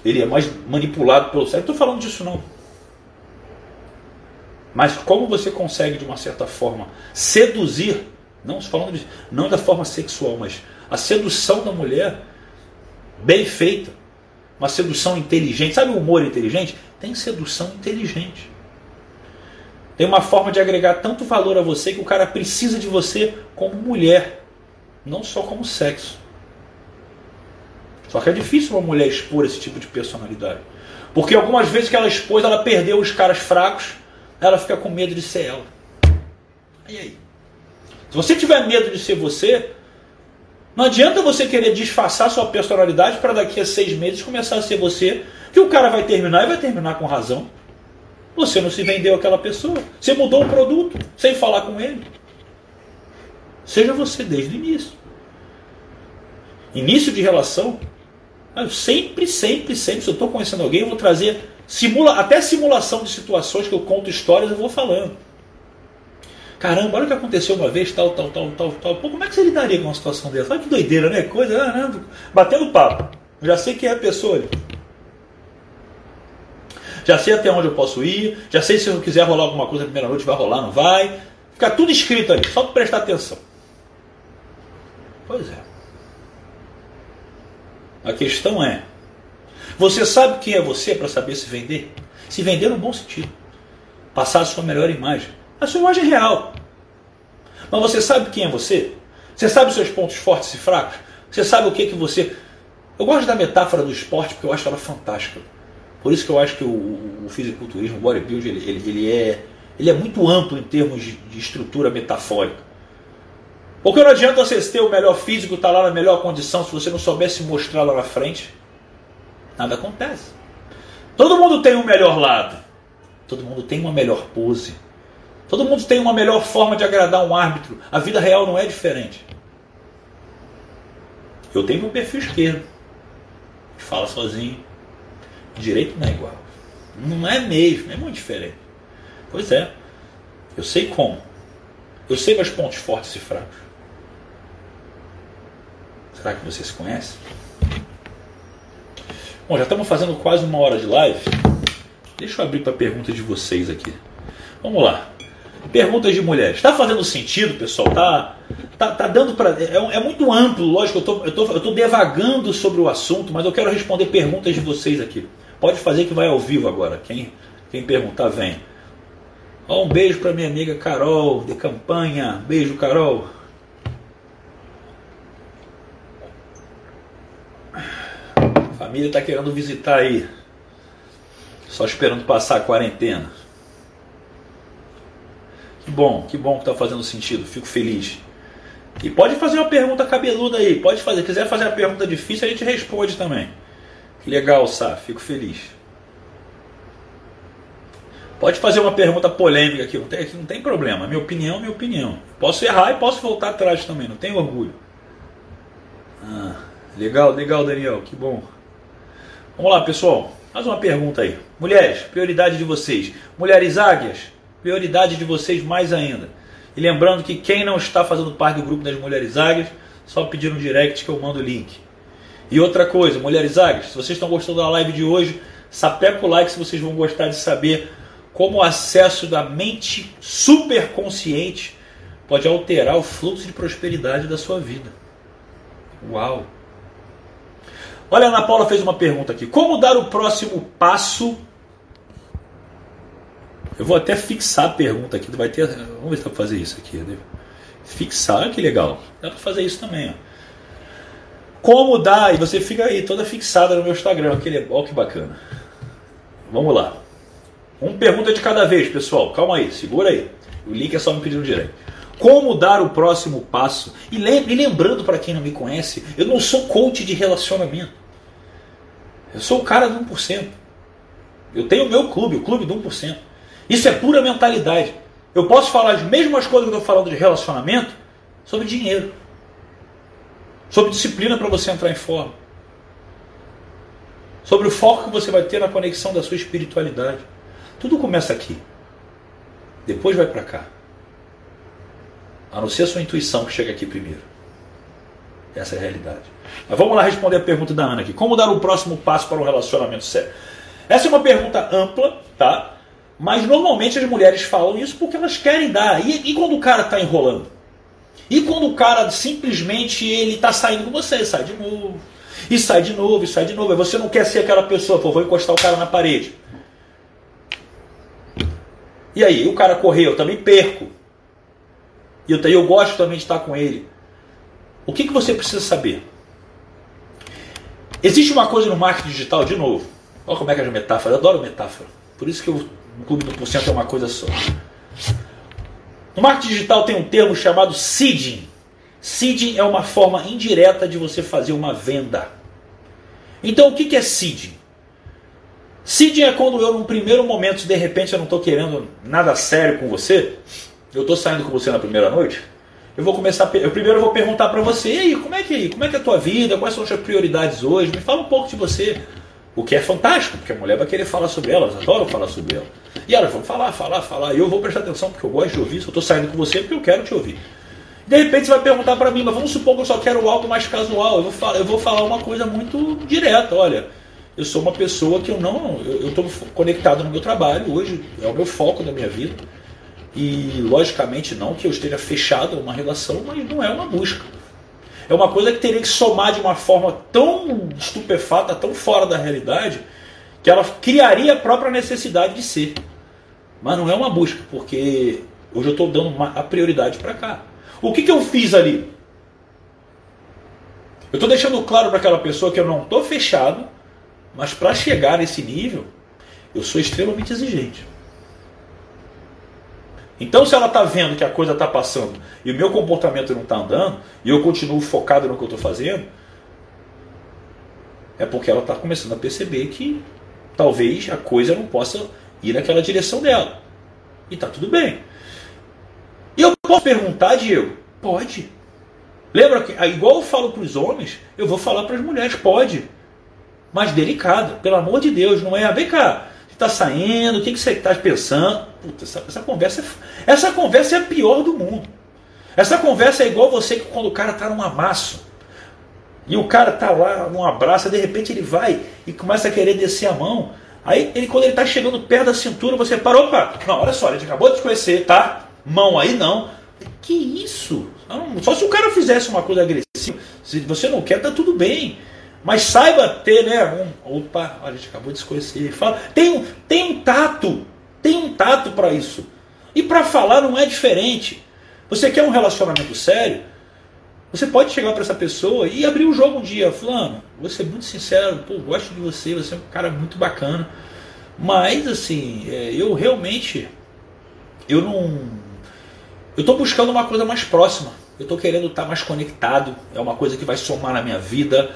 ele é mais manipulado pelo sexo. Não estou falando disso, não. Mas como você consegue, de uma certa forma, seduzir, não falando de, não da forma sexual, mas a sedução da mulher bem feita, uma sedução inteligente. Sabe o humor inteligente? Tem sedução inteligente. Tem uma forma de agregar tanto valor a você que o cara precisa de você como mulher, não só como sexo. Só que é difícil uma mulher expor esse tipo de personalidade. Porque algumas vezes que ela expôs, ela perdeu os caras fracos, ela fica com medo de ser ela. E aí? Se você tiver medo de ser você, não adianta você querer disfarçar sua personalidade para daqui a seis meses começar a ser você, que o cara vai terminar e vai terminar com razão. Você não se vendeu àquela pessoa. Você mudou o produto sem falar com ele. Seja você desde o início. Início de relação. Eu sempre, sempre, sempre, se eu estou conhecendo alguém, eu vou trazer simula, até simulação de situações que eu conto histórias, eu vou falando. Caramba, olha o que aconteceu uma vez, tal, tal, tal, tal, tal. Pô, como é que você lidaria com uma situação dessa? Olha que doideira, né? Coisa, né? batendo papo. Já sei quem é a pessoa ali. Já sei até onde eu posso ir, já sei se eu quiser rolar alguma coisa na primeira noite, vai rolar, não vai. Fica tudo escrito ali, só para prestar atenção. Pois é. A questão é: você sabe quem é você para saber se vender? Se vender no bom sentido. Passar a sua melhor imagem a sua imagem é real. Mas você sabe quem é você? Você sabe os seus pontos fortes e fracos? Você sabe o que que você. Eu gosto da metáfora do esporte porque eu acho ela fantástica. Por isso que eu acho que o, o fisiculturismo, o bodybuilding, ele, ele, ele, é, ele é muito amplo em termos de, de estrutura metafórica. Porque não adianta você ter o melhor físico, estar tá lá na melhor condição, se você não soubesse mostrar lá na frente, nada acontece. Todo mundo tem um melhor lado, todo mundo tem uma melhor pose. Todo mundo tem uma melhor forma de agradar um árbitro. A vida real não é diferente. Eu tenho meu perfil esquerdo. Fala sozinho. Direito não é igual. Não é mesmo, é muito diferente. Pois é. Eu sei como. Eu sei meus pontos fortes e fracos. Será que você se conhece? Bom, já estamos fazendo quase uma hora de live. Deixa eu abrir para a pergunta de vocês aqui. Vamos lá. Perguntas de mulheres. Está fazendo sentido, pessoal? Tá, tá, tá dando para. É, é, muito amplo, lógico, eu tô, eu, tô, eu tô devagando sobre o assunto, mas eu quero responder perguntas de vocês aqui. Pode fazer que vai ao vivo agora. Quem, quem perguntar, vem. Ó, um beijo para minha amiga Carol, de campanha. Beijo, Carol. A família está querendo visitar aí. Só esperando passar a quarentena. Bom, que bom que está fazendo sentido, fico feliz. E pode fazer uma pergunta cabeluda aí, pode fazer. Se quiser fazer uma pergunta difícil, a gente responde também. Legal, Sá, fico feliz. Pode fazer uma pergunta polêmica aqui, não tem, não tem problema. Minha opinião é minha opinião. Posso errar e posso voltar atrás também, não tenho orgulho. Ah, legal, legal, Daniel, que bom. Vamos lá, pessoal. Mais uma pergunta aí. Mulheres, prioridade de vocês. Mulheres águias, prioridade de vocês mais ainda. E lembrando que quem não está fazendo parte do grupo das Mulheres Águias, só pedir no direct que eu mando o link. E outra coisa, Mulheres Águias, se vocês estão gostando da live de hoje, sapeca o like se vocês vão gostar de saber como o acesso da mente super consciente pode alterar o fluxo de prosperidade da sua vida. Uau! Olha, a Ana Paula fez uma pergunta aqui. Como dar o próximo passo? Eu vou até fixar a pergunta aqui. Vai ter, vamos ver se dá para fazer isso aqui. Né? Fixar, que legal. Dá para fazer isso também. Ó. Como dar? E você fica aí toda fixada no meu Instagram. Aquele, olha que bacana. Vamos lá. Uma pergunta de cada vez, pessoal. Calma aí, segura aí. O link é só me pedindo direito. Como dar o próximo passo? E, lembrando para quem não me conhece, eu não sou coach de relacionamento. Eu sou o cara do 1%. Eu tenho o meu clube, o clube do 1%. Isso é pura mentalidade. Eu posso falar as mesmas coisas que eu estou falando de relacionamento sobre dinheiro. Sobre disciplina para você entrar em forma. Sobre o foco que você vai ter na conexão da sua espiritualidade. Tudo começa aqui. Depois vai para cá. A não ser a sua intuição que chega aqui primeiro. Essa é a realidade. Mas vamos lá responder a pergunta da Ana aqui. Como dar o próximo passo para um relacionamento sério? Essa é uma pergunta ampla, tá? Mas normalmente as mulheres falam isso porque elas querem dar. E, e quando o cara está enrolando? E quando o cara simplesmente ele está saindo com você, sai de novo. E sai de novo, e sai de novo. E você não quer ser aquela pessoa, pô, vou encostar o cara na parede. E aí, o cara correu, eu também perco. E eu, eu gosto também de estar com ele. O que, que você precisa saber? Existe uma coisa no marketing digital, de novo. Olha como é que é a metáfora. Eu adoro metáfora. Por isso que o Clube do Porcento é uma coisa só. No marketing digital tem um termo chamado seeding. Seeding é uma forma indireta de você fazer uma venda. Então o que é seeding? Seeding é quando eu, num primeiro momento, de repente eu não estou querendo nada sério com você, eu estou saindo com você na primeira noite, eu vou começar, eu primeiro vou perguntar para você, e aí, como é que como é que é a tua vida, quais são as suas prioridades hoje, me fala um pouco de você. O que é fantástico, porque a mulher vai querer falar sobre ela, elas adoram falar sobre ela. E elas vão falar, falar, falar, e eu vou prestar atenção porque eu gosto de ouvir, se eu estou saindo com você porque eu quero te ouvir. De repente você vai perguntar para mim, mas vamos supor que eu só quero algo mais casual, eu vou, falar, eu vou falar uma coisa muito direta, olha, eu sou uma pessoa que eu não, eu estou conectado no meu trabalho, hoje é o meu foco da minha vida, e logicamente não que eu esteja fechado a uma relação, mas não é uma busca. É uma coisa que teria que somar de uma forma tão estupefata, tão fora da realidade, que ela criaria a própria necessidade de ser. Mas não é uma busca, porque hoje eu estou dando uma, a prioridade para cá. O que, que eu fiz ali? Eu estou deixando claro para aquela pessoa que eu não estou fechado, mas para chegar nesse nível, eu sou extremamente exigente. Então, se ela está vendo que a coisa está passando e o meu comportamento não está andando, e eu continuo focado no que eu estou fazendo, é porque ela está começando a perceber que talvez a coisa não possa ir naquela direção dela. E está tudo bem. E eu posso perguntar, Diego? Pode. Lembra que, igual eu falo para os homens, eu vou falar para as mulheres, pode. Mas delicado, pelo amor de Deus, não é, vem cá, está saindo, o que, que você está pensando. Puta, essa, essa, conversa é, essa conversa é a pior do mundo. Essa conversa é igual você que quando o cara está num amasso. E o cara tá lá num abraço, de repente ele vai e começa a querer descer a mão. Aí ele, quando ele está chegando perto da cintura, você para, opa, não, olha só, a gente acabou de te conhecer, tá? Mão aí não. Que isso? Só se o cara fizesse uma coisa agressiva. Se você não quer, tá tudo bem. Mas saiba ter, né? Um, opa, a gente acabou de se conhecer. Fala, tem, tem um tato. Tem um tato para isso. E para falar não é diferente. Você quer um relacionamento sério? Você pode chegar para essa pessoa e abrir o jogo um dia. Fulano, vou ser muito sincero, pô, gosto de você, você é um cara muito bacana. Mas, assim, é, eu realmente. Eu não. Eu estou buscando uma coisa mais próxima. Eu estou querendo estar tá mais conectado. É uma coisa que vai somar na minha vida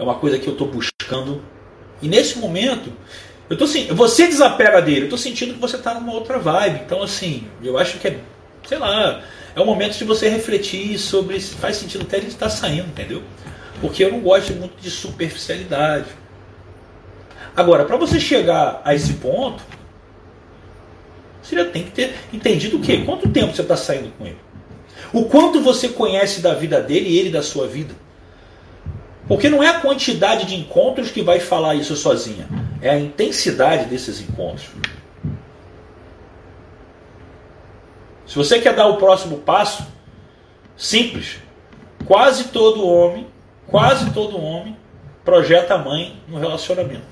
é uma coisa que eu estou buscando. E nesse momento, eu tô assim, você desapega dele, eu estou sentindo que você está numa outra vibe. Então, assim, eu acho que é, sei lá, é o momento de você refletir sobre se faz sentido até ele estar saindo, entendeu? Porque eu não gosto muito de superficialidade. Agora, para você chegar a esse ponto, você já tem que ter entendido o quê? Quanto tempo você está saindo com ele? O quanto você conhece da vida dele e ele da sua vida? Porque não é a quantidade de encontros que vai falar isso sozinha, é a intensidade desses encontros. Se você quer dar o próximo passo, Simples. Quase todo homem, quase todo homem projeta a mãe no relacionamento.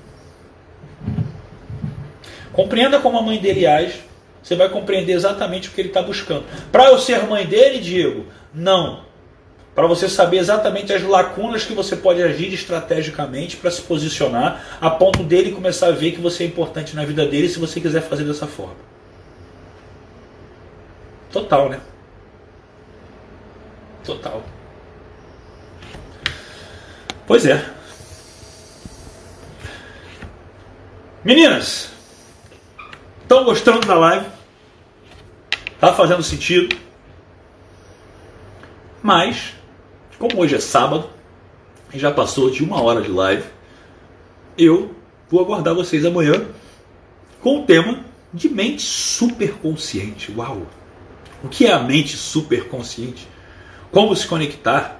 Compreenda como a mãe dele age, você vai compreender exatamente o que ele está buscando. Para eu ser mãe dele, Diego? Não. Para você saber exatamente as lacunas que você pode agir estrategicamente para se posicionar, a ponto dele começar a ver que você é importante na vida dele se você quiser fazer dessa forma. Total, né? Total. Pois é. Meninas, estão gostando da live? Tá fazendo sentido? Mas, como hoje é sábado, e já passou de uma hora de live, eu vou aguardar vocês amanhã com o tema de mente superconsciente. Uau! O que é a mente superconsciente? Como se conectar